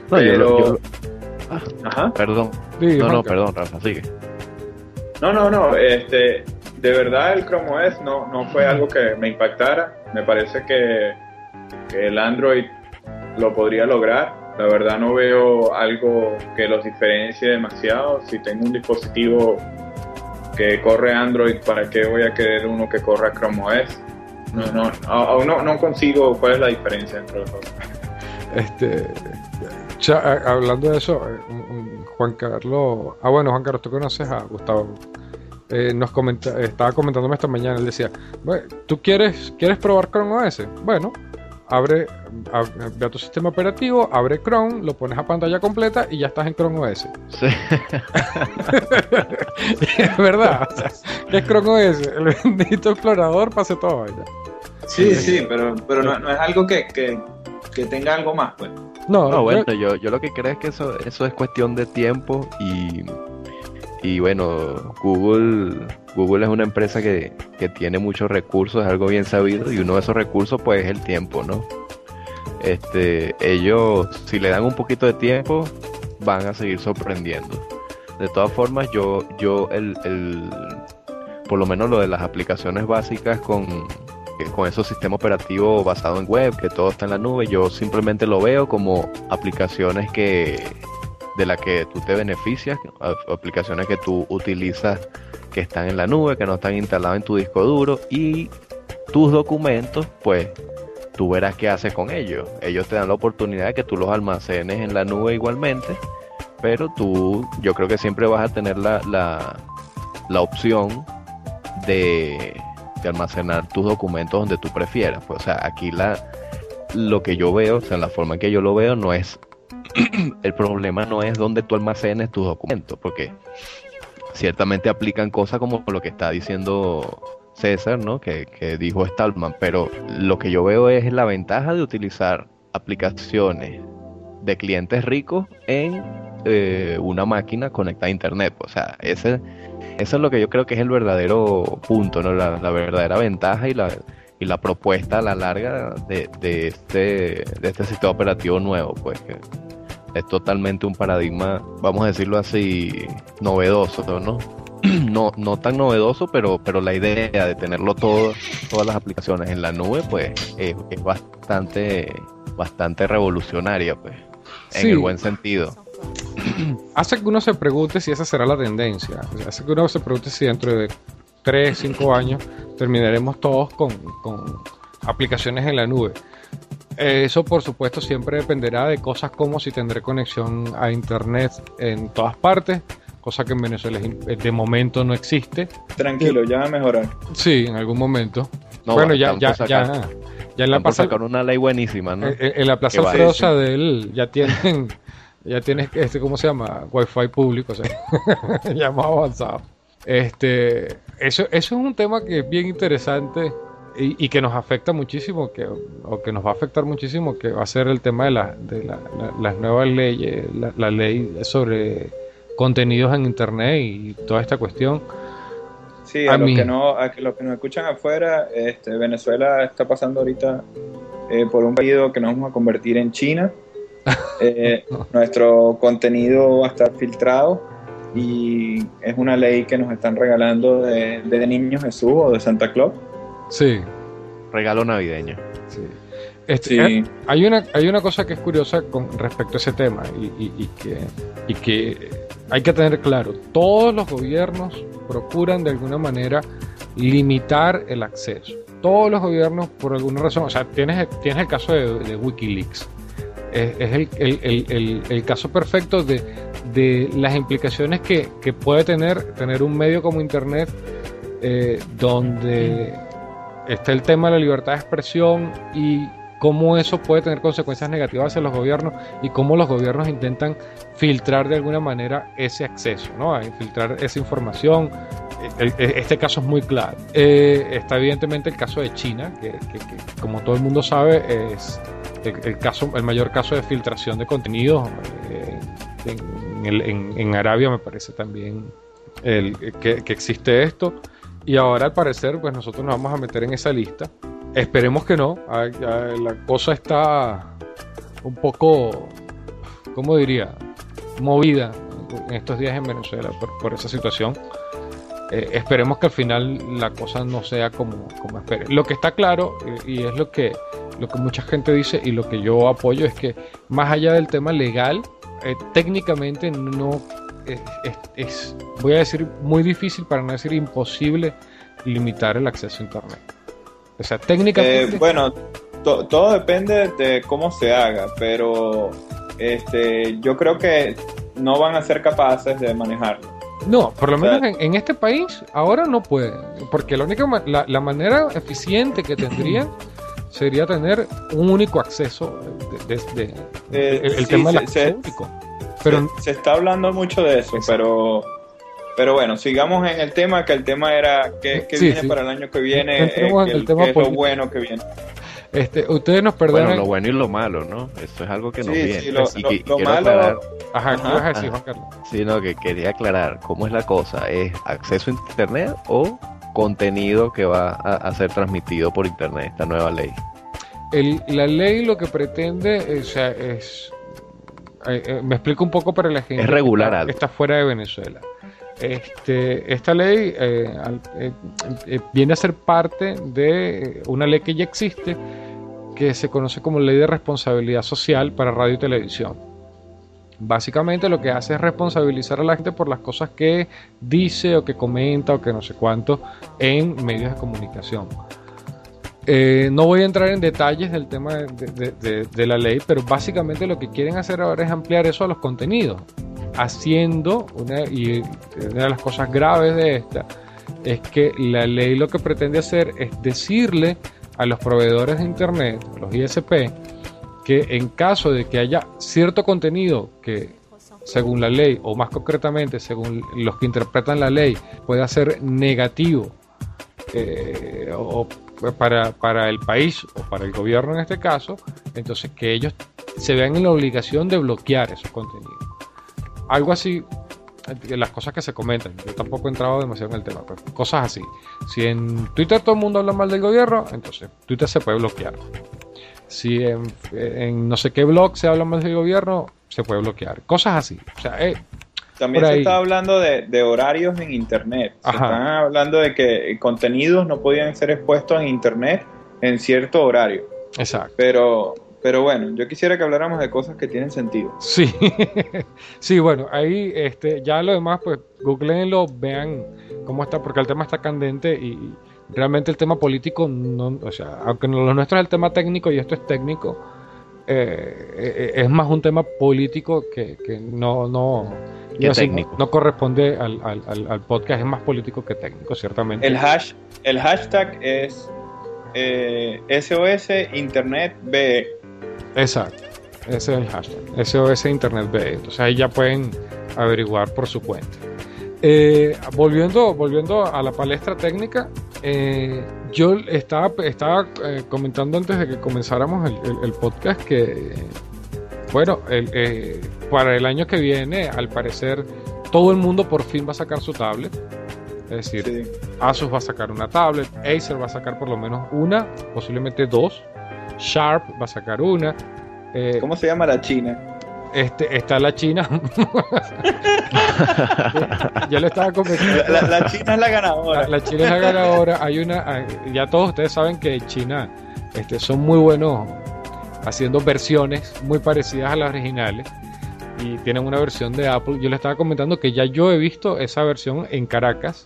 No, yo- Pero- yo- Ajá. perdón. Sí, No, no, perdón, Rafa, sigue. No, no, no. Este, de verdad el Chrome OS no, no fue algo que me impactara. Me parece que, el Android lo podría lograr. La verdad no veo algo que los diferencie demasiado. Si tengo un dispositivo que corre Android, ¿para qué voy a querer uno que corra Chrome OS? No, no, aún no, no consigo cuál es la diferencia entre los dos. Este, a- hablando de eso, eh, Juan Carlos, ah bueno, Juan Carlos, tú conoces a Gustavo. Eh, nos comenta, estaba comentándome esta mañana, él decía, "Bueno, ¿tú quieres, quieres probar Chrome OS? Bueno, abre, ab- ve a tu sistema operativo, abre Chrome, lo pones a pantalla completa y ya estás en Chrome OS. Sí. es verdad, o sea, es Chrome OS, el bendito explorador pase todo ya. Sí, sí, pero, pero no, no es algo que, que, que tenga algo más, pues. No, No, yo- bueno, yo, yo lo que creo es que eso, eso es cuestión de tiempo y, y bueno, Google, Google es una empresa que, que tiene muchos recursos, es algo bien sabido, y uno de esos recursos pues es el tiempo, ¿no? Este, ellos, si le dan un poquito de tiempo, van a seguir sorprendiendo. De todas formas, yo, yo el, el, por lo menos lo de las aplicaciones básicas con, que con esos sistemas operativos basados en web, que todo está en la nube, yo simplemente lo veo como aplicaciones que de las que tú te beneficias, aplicaciones que tú utilizas que están en la nube, que no están instaladas en tu disco duro y tus documentos, pues tú verás qué haces con ellos. Ellos te dan la oportunidad de que tú los almacenes en la nube igualmente, pero tú, yo creo que siempre vas a tener la, la, la opción de, de almacenar tus documentos donde tú prefieras. Pues, o sea, aquí la, lo que yo veo, o sea, la forma en que yo lo veo no es, el problema no es donde tú almacenes tus documentos, porque ciertamente aplican cosas como lo que está diciendo César, ¿no? Que, que dijo Stallman, pero lo que yo veo es la ventaja de utilizar aplicaciones de clientes ricos en eh, una máquina conectada a internet. O sea, ese, eso es lo que yo creo que es el verdadero punto, ¿no? La, la verdadera ventaja y la, y la propuesta a la larga de, de este, de este sistema operativo nuevo, pues que es totalmente un paradigma, vamos a decirlo así, novedoso, ¿no? No, no tan novedoso, pero, pero la idea de tenerlo todo, todas las aplicaciones en la nube, pues es, es bastante, bastante revolucionaria, pues, en Sí. el buen sentido. hace que uno se pregunte si esa será la tendencia. Hace que uno se pregunte si dentro de 3, 5 años terminaremos todos con, con aplicaciones en la nube. Eh, Eso por supuesto siempre dependerá de cosas como si tendré conexión a internet en todas partes, cosa que en Venezuela eh, de momento no existe. Tranquilo, ya va a mejorar. Sí, en algún momento. No, bueno, ya, ya, ya, ya en la plaza, sacar una ley buenísima, ¿no? eh, eh, en la plaza Alfredo de él ya tienen, ya tienes este, ¿cómo se llama? Wi-Fi público, o sea, ya más avanzado. Este, eso, eso es un tema que es bien interesante y, y que nos afecta muchísimo, que, o que nos va a afectar muchísimo, que va a ser el tema de, la, de la- la- las nuevas leyes, la, ley sobre contenidos en internet y toda esta cuestión. Sí, A a, los mí. que no, a los que nos escuchan afuera, este, Venezuela está pasando ahorita eh, por un periodo que nos vamos a convertir en China. Eh, nuestro contenido va a estar filtrado y es una ley que nos están regalando de, de Niño Jesús o de Santa Claus. Sí, Regalo navideño. sí. Este, Sí. eh, Hay una, hay una cosa que es curiosa con respecto a ese tema y, y- y que, y que hay que tener claro. Todos los gobiernos procuran de alguna manera limitar el acceso. Todos los gobiernos, por alguna razón, o sea, tienes, tienes el caso de, de Wikileaks. Es, es el, el- el- el- el caso perfecto de, de las implicaciones que, que puede tener tener un medio como Internet eh, donde está el tema de la libertad de expresión y cómo eso puede tener consecuencias negativas hacia los gobiernos y cómo los gobiernos intentan filtrar de alguna manera ese acceso, ¿no? A infiltrar esa información. El- el- este caso es muy claro. Eh, está evidentemente el caso de China, que, como todo el mundo sabe es el, caso, el mayor caso de filtración de contenidos. eh, en, Arabia me parece también el, que existe esto. Y ahora al parecer, pues nosotros nos vamos a meter en esa lista. Esperemos que no. Ay, La cosa está un poco, ¿cómo diría? Movida en estos días en Venezuela por, por esa situación. Eh, esperemos que al final la cosa no sea como, como espere. Lo que está claro, eh, y es lo que, lo que mucha gente dice y lo que yo apoyo, es que más allá del tema legal, eh, técnicamente no es, es- es, voy a decir, muy difícil, para no decir imposible, limitar el acceso a Internet. O sea, técnicamente. Eh, bueno, to- todo depende de cómo se haga, pero este, yo creo que no van a ser capaces de manejarlo. No, por lo O sea- menos en, en este país ahora no pueden, porque la única la, la manera eficiente que tendrían sería tener un único acceso de, de- de- Eh, el, el sí, tema del acceso se- único. Pero se, se está hablando mucho de eso, Exacto. pero pero bueno, sigamos en el tema, que el tema era qué, qué Sí, viene sí. para el año que viene, eh, qué- el tema qué es lo bueno que viene. este, ustedes nos perdonan. Bueno, lo bueno y lo malo, ¿no? Eso es algo que nos Sí, viene. sí, lo- Y lo- lo malo- aclarar, Ajá, ¿qué Ajá, vas a decir. Juan Carlos? sino que quería aclarar cómo es la cosa. ¿Es acceso a internet o contenido que va a, a ser transmitido por internet, esta nueva ley? El- la ley lo que pretende, eh, o sea, es. Eh, me explico un poco para la gente Es regular que está, fuera de Venezuela. Este, esta ley eh, eh, viene a ser parte de una ley que ya existe, que se conoce como Ley de Responsabilidad Social para Radio y Televisión. Básicamente lo que hace es responsabilizar a la gente por las cosas que dice o que comenta o que no sé cuánto en medios de comunicación. Eh, no voy a entrar en detalles del tema de, la ley, pero básicamente lo que quieren hacer ahora es ampliar eso a los contenidos, haciendo una, y una de las cosas graves de esta es que la ley lo que pretende hacer es decirle a los proveedores de internet, los ISP, que en caso de que haya cierto contenido que según la ley, o más concretamente según los que interpretan la ley, pueda ser negativo eh, o o para, para el país o para el gobierno en este caso, entonces que ellos se vean en la obligación de bloquear esos contenidos. Algo así, las cosas que se comentan, yo tampoco he entrado demasiado en el tema, pero cosas así. Si en Twitter todo el mundo habla mal del gobierno, entonces Twitter se puede bloquear. Si en, en no sé qué blog se habla mal del gobierno, se puede bloquear. Cosas así. O sea, eh, También se está hablando de, de horarios en Internet. Se están hablando de que contenidos no podían ser expuestos en Internet en cierto horario. exacto. Pero, pero bueno, yo quisiera que habláramos de cosas que tienen sentido. Sí, sí, bueno, ahí este, ya lo demás, pues googleenlo, vean cómo está, porque el tema está candente y realmente el tema político, no, o sea, aunque lo nuestro es el tema técnico y esto es técnico, eh, eh, es más un tema político que, que no, no, Que no, sé, técnico. no corresponde al, al- al- al podcast, es más político que técnico, ciertamente. El, hash, el hashtag es eh, SOS Internet BE. Exacto. Ese es el hashtag. SOS Internet B. Entonces ahí ya pueden averiguar por su cuenta. Eh, volviendo, volviendo a la palestra técnica, eh, yo estaba, estaba eh, comentando antes de que comenzáramos el, el- el podcast que, bueno, el, eh, para el año que viene, al parecer, todo el mundo por fin va a sacar su tablet. Es decir, Sí. Asus va a sacar una tablet, Acer va a sacar por lo menos una, posiblemente dos, Sharp va a sacar una. eh, ¿Cómo se llama la China? Este, está la China. ya le estaba comentando. La, China es la ganadora. La, la China es la ganadora. Hay una, ya todos ustedes saben que China este, son muy buenos haciendo versiones muy parecidas a las originales. Y tienen una versión de Apple. Yo le estaba comentando que ya yo he visto esa versión en Caracas.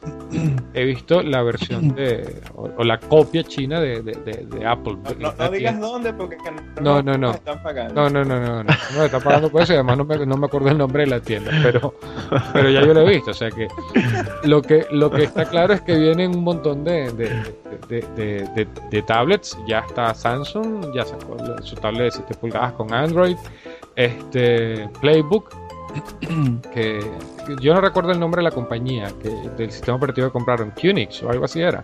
He visto la versión de. o, o la copia china de, de- de- de Apple. No, no- no digas dónde porque que No, no, no. están pagando. No, no, no, no, no. No me está pagando por eso y además no me, no me acuerdo el nombre de la tienda, pero, pero ya yo lo he visto. O sea que lo que, lo que está claro es que vienen un montón de, de, tablets. Ya está Samsung, ya sacó su tablet de 7 pulgadas con Android. Este Playbook, que yo no recuerdo el nombre de la compañía, que, del sistema operativo que compraron, Qnix o algo así era.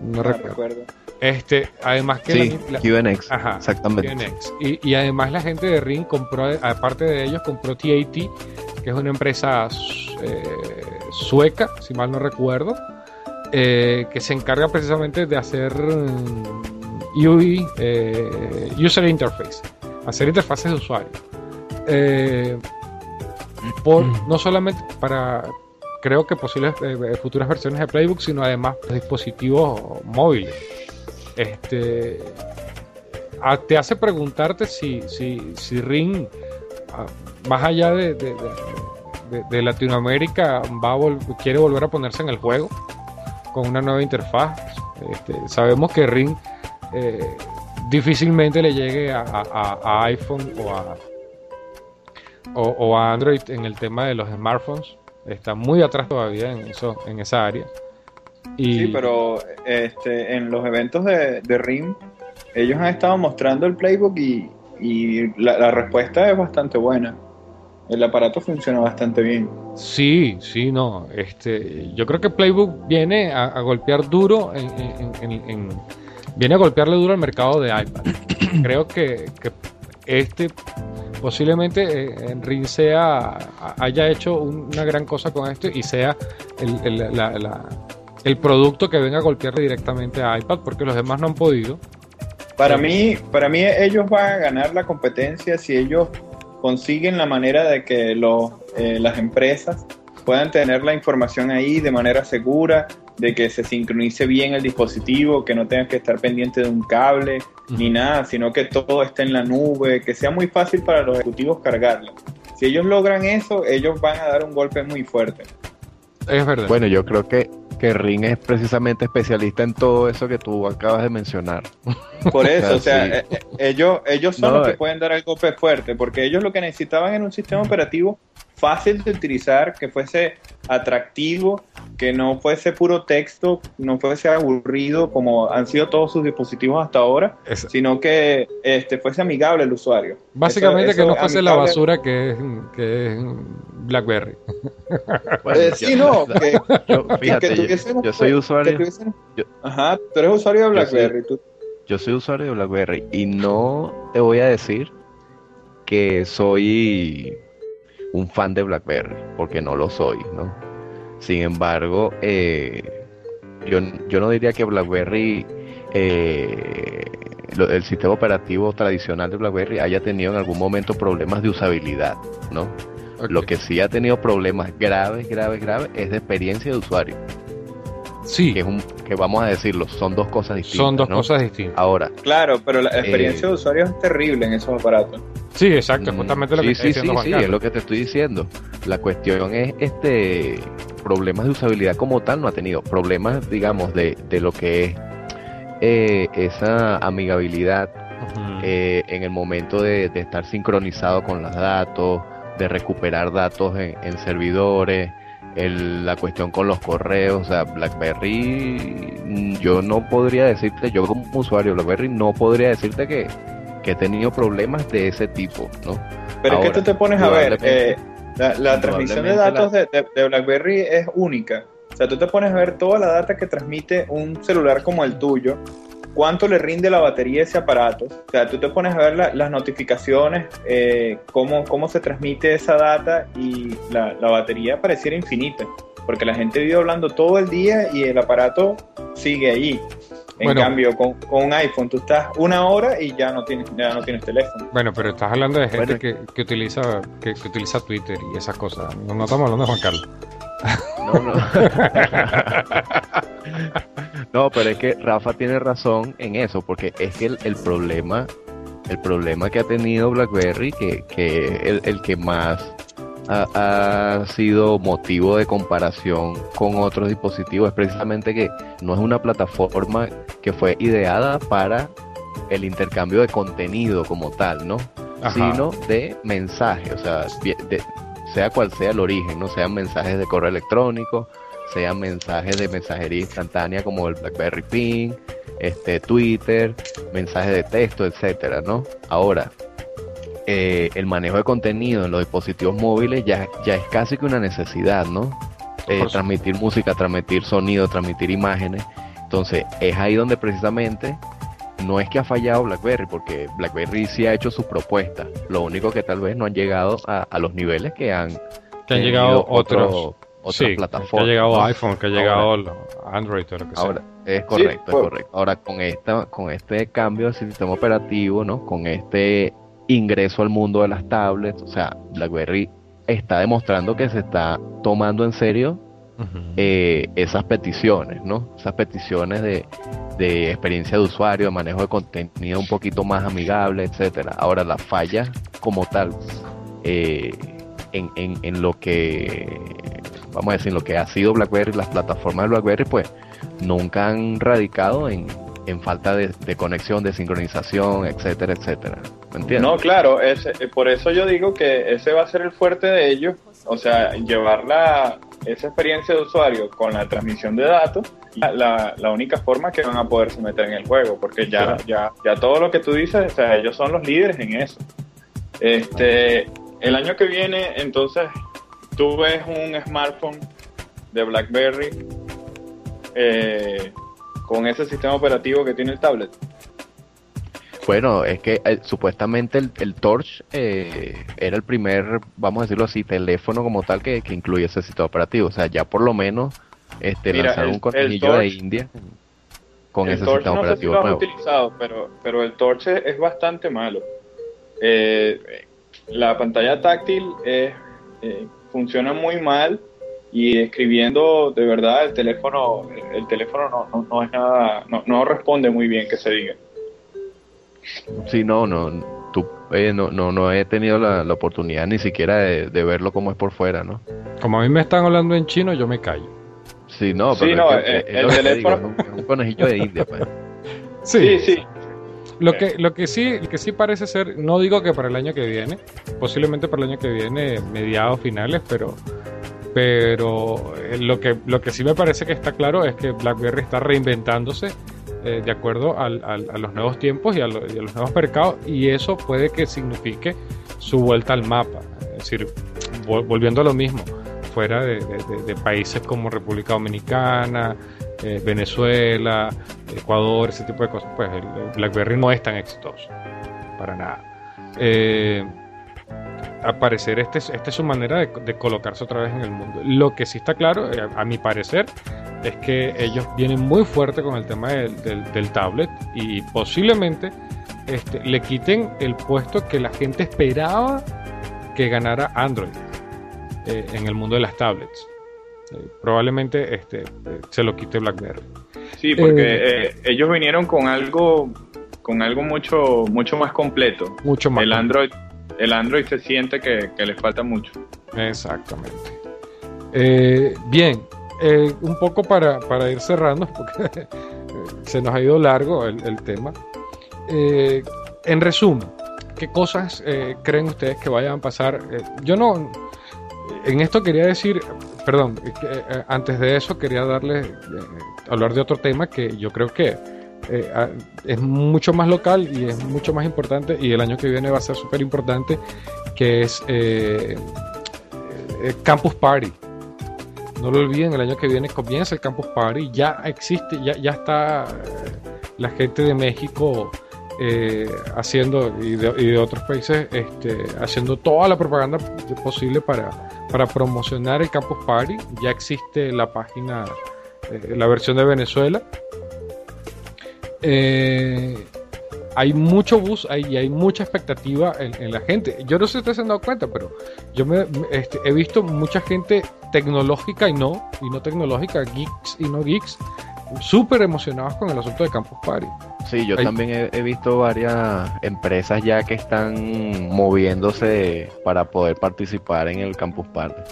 No No recuerdo. recuerdo. Este, además que Sí, la- la- QNX, Ajá, exactamente. QNX. Y, y además la gente de Ring compró, aparte de ellos, compró TAT, que es una empresa eh, sueca, si mal no recuerdo, eh, que se encarga precisamente de hacer mm, UI, eh, User Interface, hacer interfaces de usuario. Eh, por, no solamente para, creo que posibles eh, futuras versiones de Playbook, sino además dispositivos móviles. Este, a- te hace preguntarte si, si, si Ring, ah, más allá de, de- de- de- de Latinoamérica, va a vol- quiere volver a ponerse en el juego con una nueva interfaz. Este, sabemos que Ring eh, difícilmente le llegue a, a- a iPhone o a, o, o a Android en el tema de los smartphones. Está muy atrás todavía en, eso, en esa área. Y, Sí, pero este, en los eventos de, de RIM, ellos han estado mostrando el playbook y, y la, la respuesta es bastante buena. El aparato funciona bastante bien. Sí, sí, no. Este, yo creo que Playbook viene a, a golpear duro en, en- en- en- viene a golpearle duro al mercado de iPad. creo que, que este posiblemente eh, en Ring sea a- haya hecho un- una gran cosa con esto y sea el, el- la- la- el producto que venga a golpearle directamente a iPad porque los demás no han podido. Para mí, para mí ellos van a ganar la competencia si ellos consiguen la manera de que los, eh, las empresas puedan tener la información ahí de manera segura, de que se sincronice bien el dispositivo, que no tengas que estar pendiente de un cable ni nada, sino que todo esté en la nube, que sea muy fácil para los ejecutivos cargarlo. Si ellos logran eso, ellos van a dar un golpe muy fuerte. Es verdad. Bueno, yo creo que, que Ring es precisamente especialista en todo eso que tú acabas de mencionar. Por eso, o sea, Sí. eh, eh, ellos, ellos son No, los que eh. pueden dar el golpe fuerte, porque ellos lo que necesitaban era un sistema operativo fácil de utilizar, que fuese atractivo, que no fuese puro texto, no fuese aburrido como han sido todos sus dispositivos hasta ahora, sino que este fuese amigable al usuario. básicamente Eso- que no fuese la basura que es, que es BlackBerry. Bueno, Eh, sí, no, que, yo- que fíjate, yo, tuviesen- yo soy que usuario, yo- Ajá, tú eres usuario de Yo soy- BlackBerry, yo soy usuario de BlackBerry y no te voy a decir que soy un fan de BlackBerry, porque no lo soy, ¿no? Sin embargo, eh, yo, yo no diría que BlackBerry, eh, lo- el sistema operativo tradicional de BlackBerry haya tenido en algún momento problemas de usabilidad, ¿no? Lo que sí ha tenido problemas graves, graves, graves es de experiencia de usuario, Sí, que es un, que vamos a decirlo, son dos cosas distintas, son dos ¿no? cosas distintas. Ahora, Claro, pero la experiencia Eh, de usuario es terrible en esos aparatos. Sí, exacto, justamente lo que sí, está sí, diciendo sí, Juan sí, es lo que te estoy diciendo. La cuestión es este problemas de usabilidad como tal no ha tenido. Problemas, digamos, de, de lo que es eh, esa amigabilidad eh, en el momento de, de estar sincronizado con los datos, de recuperar datos en, en servidores, el- la cuestión con los correos, o sea, BlackBerry, yo no podría decirte, yo como usuario de BlackBerry no podría decirte que, que he tenido problemas de ese tipo, ¿no? Pero es que tú te pones a ver, eh, la, la transmisión de datos de, de- de BlackBerry es única. O sea, tú te pones a ver toda la data que transmite un celular como el tuyo, cuánto le rinde la batería a ese aparato. O sea, tú te pones a ver la- las notificaciones, eh, cómo, cómo se transmite esa data y la, la batería pareciera infinita. Porque la gente vive hablando todo el día y el aparato sigue ahí. En Bueno. cambio, con, con un iPhone tú estás una hora y ya no tienes, ya no tienes teléfono. Bueno, pero estás hablando de gente Bueno. que, que utiliza que, que utiliza Twitter y esas cosas. No, no estamos hablando de Juan Carlos. No, no. No, pero es que Rafa tiene razón en eso, porque es que el, el problema, el problema que ha tenido BlackBerry, que, que el, el que más ha, ha sido motivo de comparación con otros dispositivos, es precisamente que no es una plataforma que fue ideada para el intercambio de contenido como tal, ¿no? Ajá. sino de mensajes, o sea, de- sea cual sea el origen, no sean mensajes de correo electrónico, sean mensajes de mensajería instantánea como el BlackBerry Ping, este Twitter, mensajes de texto, etcétera, ¿no? Ahora, eh, el manejo de contenido en los dispositivos móviles ya, ya es casi que una necesidad, ¿no? Eh, transmitir música, transmitir sonido, transmitir imágenes. Entonces, es ahí donde precisamente no es que ha fallado BlackBerry, porque BlackBerry sí ha hecho sus propuestas. Lo único que tal vez no han llegado a, a los niveles que han, Que han llegado otro- otros. otras sí, plataformas. Que ha llegado ¿no? iPhone, que ha llegado Android o lo que sea. Ahora, es correcto, pues. es correcto. Ahora, con esta, con este cambio del sistema operativo, ¿no? Con este ingreso al mundo de las tablets, o sea, BlackBerry está demostrando que se está tomando en serio eh, esas peticiones, ¿no? Esas peticiones de, de experiencia de usuario, de manejo de contenido un poquito más amigable, etcétera. Ahora, la falla como tal, eh, en, en, en lo que vamos a decir, lo que ha sido BlackBerry, las plataformas de BlackBerry, pues nunca han radicado en, en falta de, de conexión, de sincronización, etcétera, etcétera. ¿Me entiendes? No, claro, ese- por eso yo digo que ese va a ser el fuerte de ellos, o sea, llevar la, esa experiencia de usuario con la transmisión de datos, la, la- única forma que van a poderse meter en el juego, porque ya, ya, ya todo lo que tú dices, o sea, ellos son los líderes en eso. Este, el año que viene, entonces, tú ves un smartphone de BlackBerry eh, con ese sistema operativo que tiene el tablet. Bueno, es que eh, supuestamente el, el Torch eh, era el primer, vamos a decirlo así, teléfono como tal que, que incluye ese sistema operativo. O sea, ya por lo menos este, Mira, lanzaron el- un conejillo el de India con ese Torch sistema no sé si operativo lo nuevo. utilizado, pero, pero el Torch es, es bastante malo. Eh, la pantalla táctil eh, funciona muy mal y escribiendo de verdad el teléfono el, el teléfono no, no, no es nada no, no responde muy bien que se diga Sí, no, no, tú, eh, no, no, no he tenido la, la oportunidad ni siquiera de, de verlo como es por fuera, ¿no? Como a mí me están hablando en chino, yo me callo. Sí, no, Sí, pero no, es que, eh, es el teléfono- digo, es un, conejillo de India, pues. sí sí Lo que, lo que sí, lo que sí parece ser, no digo que para el año que viene, posiblemente para el año que viene, mediados finales, pero, pero eh, lo que, lo que sí me parece que está claro es que BlackBerry está reinventándose eh, de acuerdo a los nuevos tiempos y a, los nuevos mercados, y eso puede que signifique su vuelta al mapa. Es decir, vol- volviendo a lo mismo, fuera de, países como República Dominicana, eh, Venezuela, Ecuador, ese tipo de cosas, pues el, BlackBerry no es tan exitoso, para nada. Al parecer, esta es, su manera de, de colocarse otra vez en el mundo. Lo que sí está claro, eh, a, mi parecer, es que ellos vienen muy fuerte con el tema del, del- del tablet y posiblemente este, le quiten el puesto que la gente esperaba que ganara Android eh, en el mundo de las tablets. Eh, probablemente este, eh, se lo quite BlackBerry. sí porque ellos vinieron con algo con algo mucho mucho más completo Mucho más. el Android el Android se siente que, le falta mucho Exactamente. Eh, bien, eh, un poco para, para ir cerrando, porque eh, se nos ha ido largo el, tema. Eh, en resumen, ¿qué cosas eh, creen ustedes que vayan a pasar? Eh, yo no, en esto quería decir, perdón, antes de eso quería darles, eh, hablar de otro tema que yo creo que eh, es mucho más local y es mucho más importante y el año que viene va a ser súper importante, que es eh, eh, Campus Party. No lo olviden, el año que viene comienza el Campus Party, ya existe, ya, ya está eh, la gente de México eh, haciendo y de, y de otros países este, haciendo toda la propaganda posible para, para promocionar el Campus Party. Ya existe la página, eh, la versión de Venezuela. Eh, hay mucho bus hay, y hay mucha expectativa en, en la gente. Yo no sé si ustedes se han dado cuenta, pero yo me, este, he visto mucha gente tecnológica y no, y no tecnológica, geeks y no geeks, súper emocionados con el asunto de Campus Party. Sí, yo Hay- también he, he visto varias empresas ya que están moviéndose para poder participar en el Campus Party.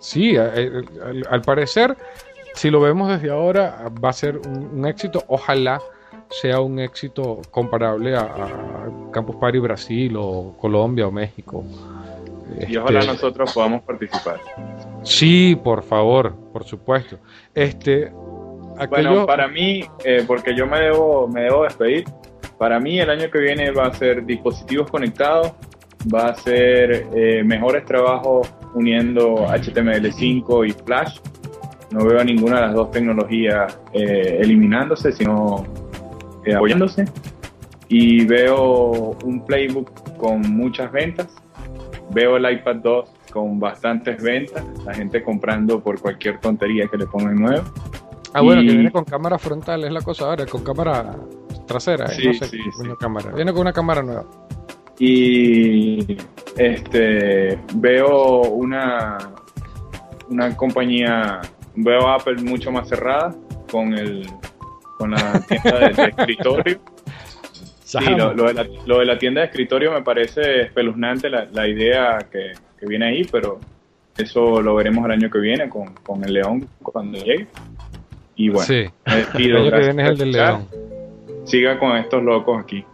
Sí, a- eh, al, al parecer, si lo vemos desde ahora, va a ser un, un éxito. Ojalá sea un éxito comparable a, a Campus Party Brasil o Colombia o México. y ojalá Este, nosotros podamos participar Sí, por favor, por supuesto. Este, aquello- Bueno, para mí, eh, porque yo me debo, me debo despedir, para mí el año que viene va a ser dispositivos conectados, va a ser eh, mejores trabajos uniendo HTML5 y Flash. No veo ninguna de las dos tecnologías eh, eliminándose, sino eh, apoyándose. Y veo un playbook con muchas ventas. Veo el iPad 2 con bastantes ventas, la gente comprando por cualquier tontería que le pongan nuevo. ah, bueno, que viene con cámara frontal, es la cosa ahora, con cámara trasera, eh, Sí, no sé sí, sí. cámara. Viene con una cámara nueva. y este veo una una compañía veo Apple mucho más cerrada con el con la tienda de, de escritorio Sí, lo, lo de la, lo de la tienda de escritorio me parece espeluznante la, la idea que, que viene ahí pero eso lo veremos el año que viene con, con el León cuando llegue. Y bueno, sí, me el año que viene es el del. León. Siga con estos locos aquí.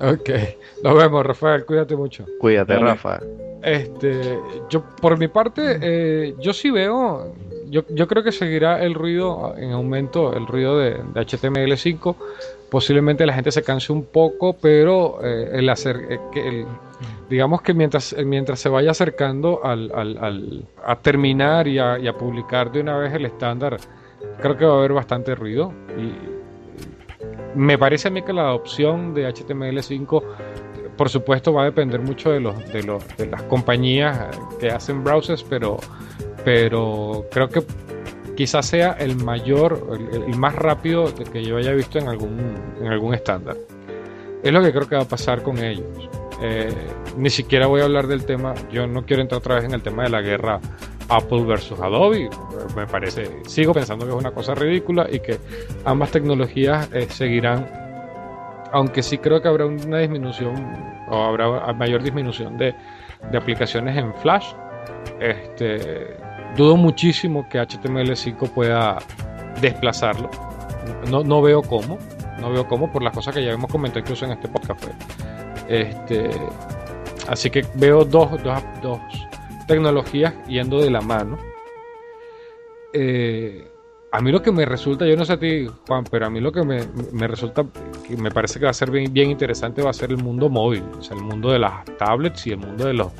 Ok, nos vemos, Rafael, cuídate mucho. Cuídate, Dale. Rafa. Este, yo por mi parte, eh, yo sí veo, yo, creo que seguirá el ruido en aumento, el ruido de, de HTML5. Posiblemente la gente se canse un poco, pero eh, el hacer, eh, digamos que mientras, eh, mientras se vaya acercando al, al- a terminar y a, publicar de una vez el estándar, creo que va a haber bastante ruido. Y me parece a mí que la adopción de HTML5 por supuesto va a depender mucho de los de los de las compañías que hacen browsers pero pero creo que quizás sea el mayor el, el más rápido que yo haya visto en algún en algún estándar. Es lo que creo que va a pasar con ellos. Eh, ni siquiera voy a hablar del tema yo no quiero entrar otra vez en el tema de la guerra Apple versus Adobe. Me parece sigo pensando que es una cosa ridícula y que ambas tecnologías eh, seguirán aunque sí creo que habrá una disminución o habrá mayor disminución de, de aplicaciones en Flash. Este, dudo muchísimo que HTML5 pueda desplazarlo. No, no veo cómo, no veo cómo por las cosas que ya hemos comentado incluso en este podcast. pues. Este, así que veo dos, dos, dos tecnologías yendo de la mano. Eh, a mí lo que me resulta, yo no sé a ti, Juan, pero a mí lo que me, me resulta, que me parece que va a ser bien, bien interesante, va a ser el mundo móvil, o sea, el mundo de las tablets y el mundo de los,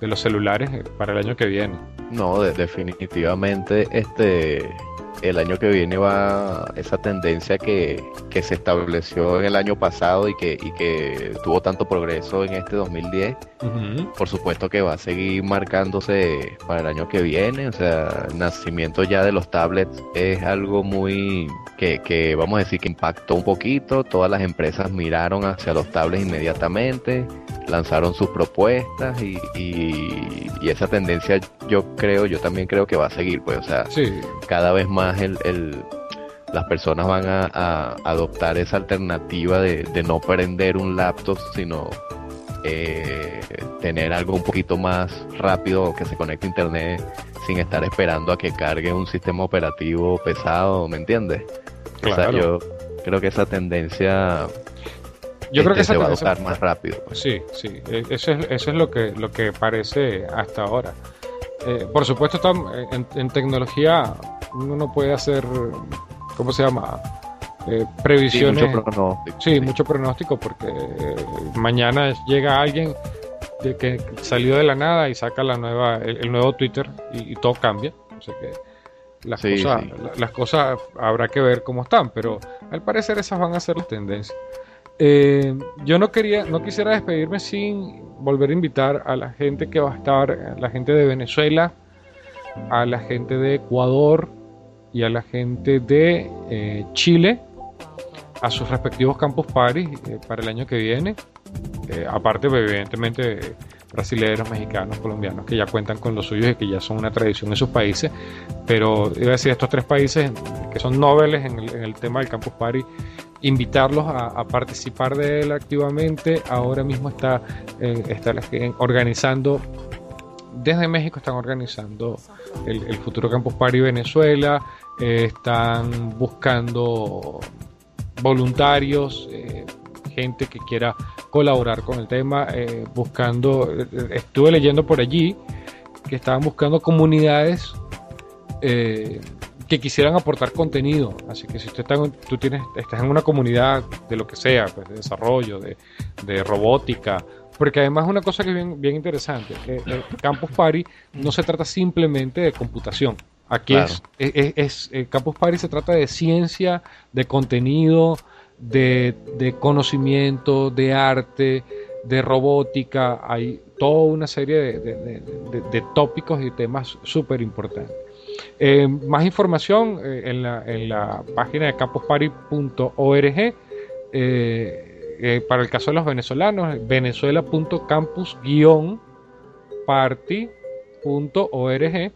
de los celulares eh, para el año que viene. No, de- definitivamente este el año que viene va esa tendencia que, que se estableció en el año pasado y que, y que tuvo tanto progreso en este 2010, Ujú. por supuesto que va a seguir marcándose para el año que viene. O sea, el nacimiento ya de los tablets es algo muy que, que vamos a decir que impactó un poquito. Todas las empresas miraron hacia los tablets inmediatamente, lanzaron sus propuestas y, y, y esa tendencia yo creo, yo también creo que va a seguir. Pues, o sea, Sí, cada vez más el, el- las personas van a, a adoptar esa alternativa de, de no prender un laptop, sino eh, tener algo un poquito más rápido que se conecte a internet sin estar esperando a que cargue un sistema operativo pesado, ¿me entiendes? O sea, Claro. yo creo que esa tendencia yo creo que este, esa se va a adoptar más rápido. pues. Sí, sí, eh, eso es, eso es lo que lo que parece hasta ahora. Eh, por supuesto, en, en tecnología uno no puede hacer, ¿cómo se llama? Eh, Sí, previsiones. mucho pronóstico, Sí, sí. mucho pronóstico porque mañana llega alguien de que salió de la nada y saca la nueva, el, el nuevo Twitter y, y todo cambia. O sea que las, Sí, cosas, sí. la- las cosas habrá que ver cómo están, pero al parecer esas van a ser las tendencias. Eh, yo no quería, no quisiera despedirme sin volver a invitar a la gente que va a estar, a la gente de Venezuela, a la gente de Ecuador y a la gente de eh, Chile a sus respectivos campus party eh, para el año que viene. Eh, aparte, pues, evidentemente, brasileños, mexicanos, colombianos que ya cuentan con los suyos y que ya son una tradición en sus países. Pero iba a decir, estos tres países que son noveles en el, tema del campus party, invitarlos a, participar de él activamente. Ahora mismo está, eh, está organizando. Desde México están organizando el, el futuro Campus Party Venezuela, eh, están buscando voluntarios, eh, gente que quiera colaborar con el tema, eh, buscando, estuve leyendo por allí que estaban buscando comunidades que quisieran aportar contenido, así que si usted está, en- tú tienes, estás en una comunidad de lo que sea, pues, de desarrollo, de, de robótica, porque además una cosa que es bien, bien interesante, que el Campus Party no se trata simplemente de computación. Aquí Claro. es, es, es- es- el Campus Party se trata de ciencia, de contenido, de, de conocimiento, de arte, de robótica. Hay toda una serie de, de- de- tópicos y temas súper importantes. Eh, más información eh, en, la, en la página de campusparty.org. Eh, eh, para el caso de los venezolanos, venezuela.campus-party.org.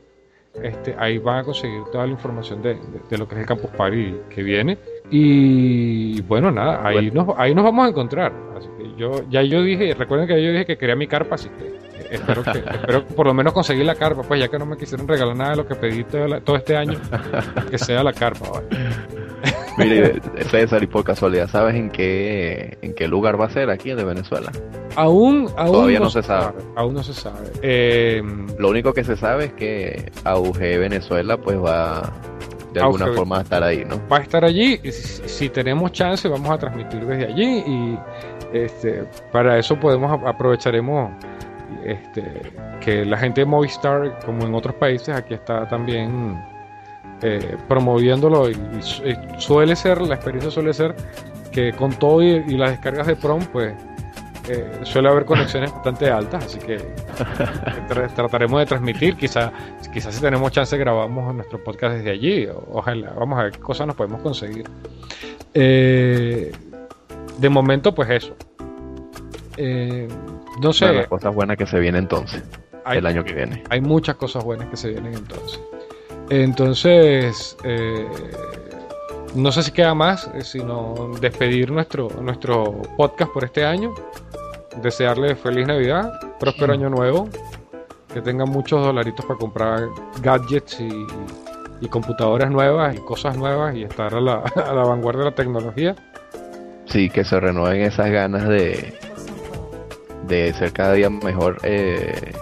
Este, ahí van a conseguir toda la información de, de- de lo que es el Campus Party que viene. Y bueno, nada, ahí, Bueno. Nos, ahí nos vamos a encontrar. Así que yo, ya yo dije, recuerden que yo dije que quería mi carpa, así que espero que espero por lo menos conseguir la carpa, pues ya que no me quisieron regalar nada de lo que pedí todo, la- todo este año, que sea la carpa. ¿vale? Mire, César, y por casualidad, ¿sabes en qué, en qué lugar va a ser aquí de Venezuela? Aún, aún Todavía no se sabe. Aún no se sabe. Eh, Lo único que se sabe es que AUG Venezuela pues va de alguna forma a estar ahí, ¿no? va a estar allí. y Si, si tenemos chance, vamos a transmitir desde allí. Y este, para eso podemos ap- aprovecharemos este, que la gente de Movistar, como en otros países, aquí está también eh, promoviéndolo. Y, y su- y suele ser, la experiencia suele ser que con todo y, y las descargas de Prom, pues eh, suele haber conexiones bastante altas. Así que tra- trataremos de transmitir. Quizá, quizás si tenemos chance, grabamos nuestro podcast desde allí. Ojalá, vamos a ver qué cosas nos podemos conseguir. Eh, de momento, pues eso. Eh, no sé, de las cosas buenas que se viene entonces, hay, el año que viene. hay muchas cosas buenas que se vienen entonces. Entonces, eh, no sé si queda más, eh, sino despedir nuestro, nuestro podcast por este año. Desearle feliz Navidad, próspero año nuevo, que tengan muchos dolaritos para comprar gadgets y, y computadoras nuevas y cosas nuevas y estar a la, a la vanguardia de la tecnología. Sí, que se renueven esas ganas de, de ser cada día mejor, eh,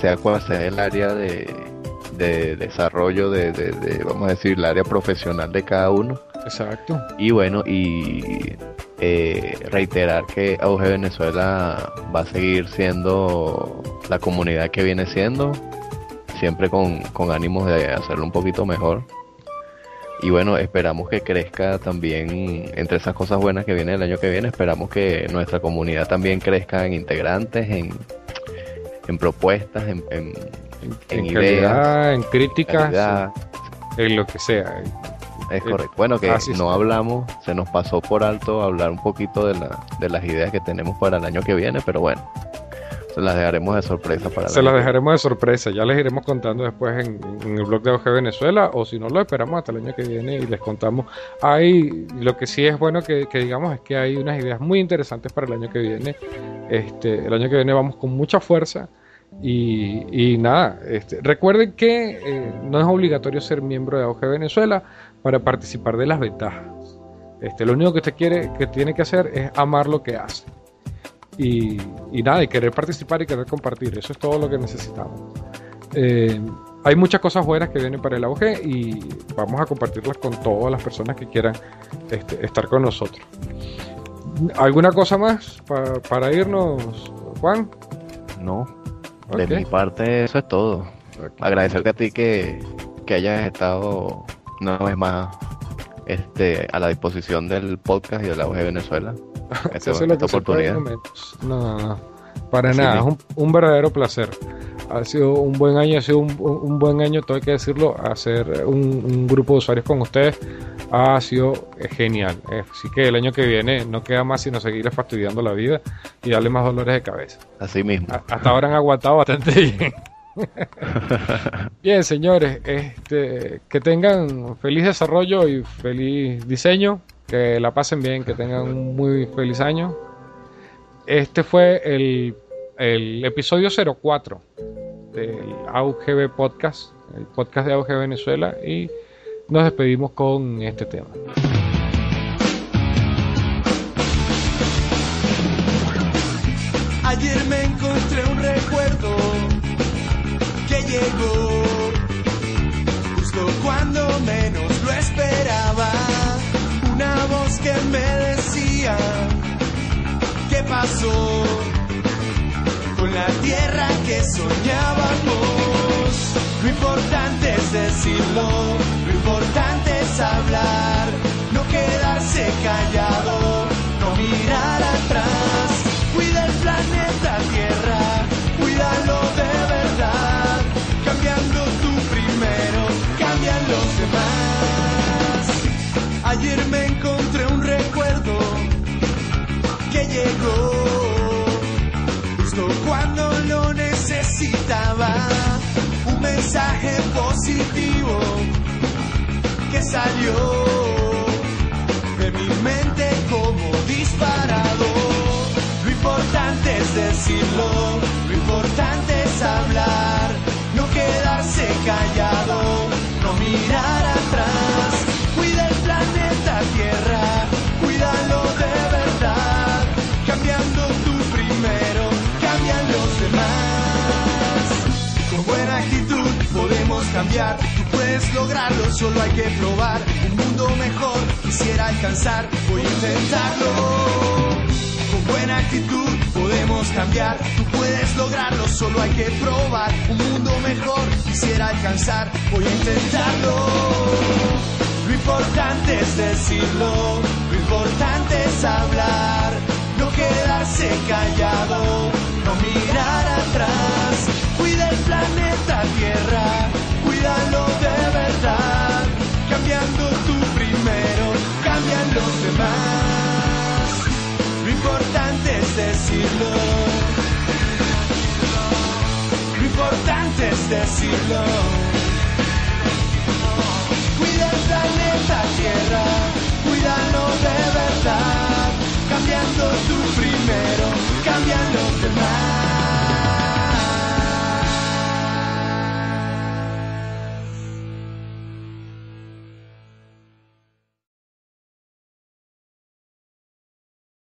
sea cual sea el área de, de desarrollo, de, de- de, vamos a decir, el área profesional de cada uno. Exacto. Y bueno, y eh, reiterar que AUG Venezuela va a seguir siendo la comunidad que viene siendo, siempre con, con ánimos de hacerlo un poquito mejor. Y bueno, esperamos que crezca también, entre esas cosas buenas que viene el año que viene, esperamos que nuestra comunidad también crezca en integrantes, en, en propuestas, en, en, En, En calidad, en críticas, calidad. en lo que sea. Es correcto. Bueno, que Ah, sí, no sí. hablamos, se nos pasó por alto hablar un poquito de, la, de las ideas que tenemos para el año que viene, pero bueno, se las dejaremos de sorpresa para Se las dejaremos de sorpresa, ya les iremos contando después en, en el blog de OG Venezuela o si no lo esperamos hasta el año que viene y les contamos. Hay, lo que sí es bueno que, que digamos es que hay unas ideas muy interesantes para el año que viene. Este, el año que viene vamos con mucha fuerza y, nada, este, recuerden que eh, no es obligatorio ser miembro de OG Venezuela para participar de las ventajas. Este, lo único que usted quiere, que tiene que hacer es amar lo que hace. Y, nada, y querer participar y querer compartir. Eso es todo lo que necesitamos. Eh, hay muchas cosas buenas que vienen para el auge y vamos a compartirlas con todas las personas que quieran este, estar con nosotros. ¿Alguna cosa más pa- para irnos, Juan? viene. De mi parte eso es todo. Ok. Agradecerte a ti que, que hayas estado una vez más este, a la disposición del podcast y de la UG Venezuela. Lo que se puede en oportunidad. No, no, no. Para nada, es un, un verdadero placer. Ha sido un buen año, ha sido un, un- buen año, todo hay que decirlo, hacer un, un grupo de usuarios con ustedes ha sido eh, genial. Eh, Así que el año que viene no queda más sino seguir fastidiando la vida y darle más dolores de cabeza. Así mismo. A- Hasta ahora han aguantado bastante bien. Bien, señores, este, que tengan feliz desarrollo y feliz diseño, que la pasen bien, que tengan un muy feliz año. Este fue el, el episodio 04 del AUGB Podcast, el podcast de AUG Venezuela, y nos despedimos con este tema. Ayer me encontré un recuerdo que llegó justo cuando menos lo esperaba. Una voz que me decía pasó con la tierra que soñábamos. Lo importante es decirlo, mensaje positivo que salió de mi mente como disparado. Lo importante es decirlo, lo importante es hablar, no quedarse callado, no mirar atrás. Cambiar, tú puedes lograrlo, solo hay que probar. Un mundo mejor quisiera alcanzar, voy a intentarlo. Con buena actitud podemos cambiar, tú puedes lograrlo, solo hay que probar. Un mundo mejor quisiera alcanzar, voy a intentarlo. Lo importante es decirlo, lo importante es hablar, no quedarse callado, no mirar atrás. Cuida el planeta Tierra, cuídalo de verdad, cambiando tú primero, cambian los demás. Lo importante es decirlo. Lo importante es decirlo. Cuida el planeta Tierra, cuídalo de verdad, cambiando tu primero.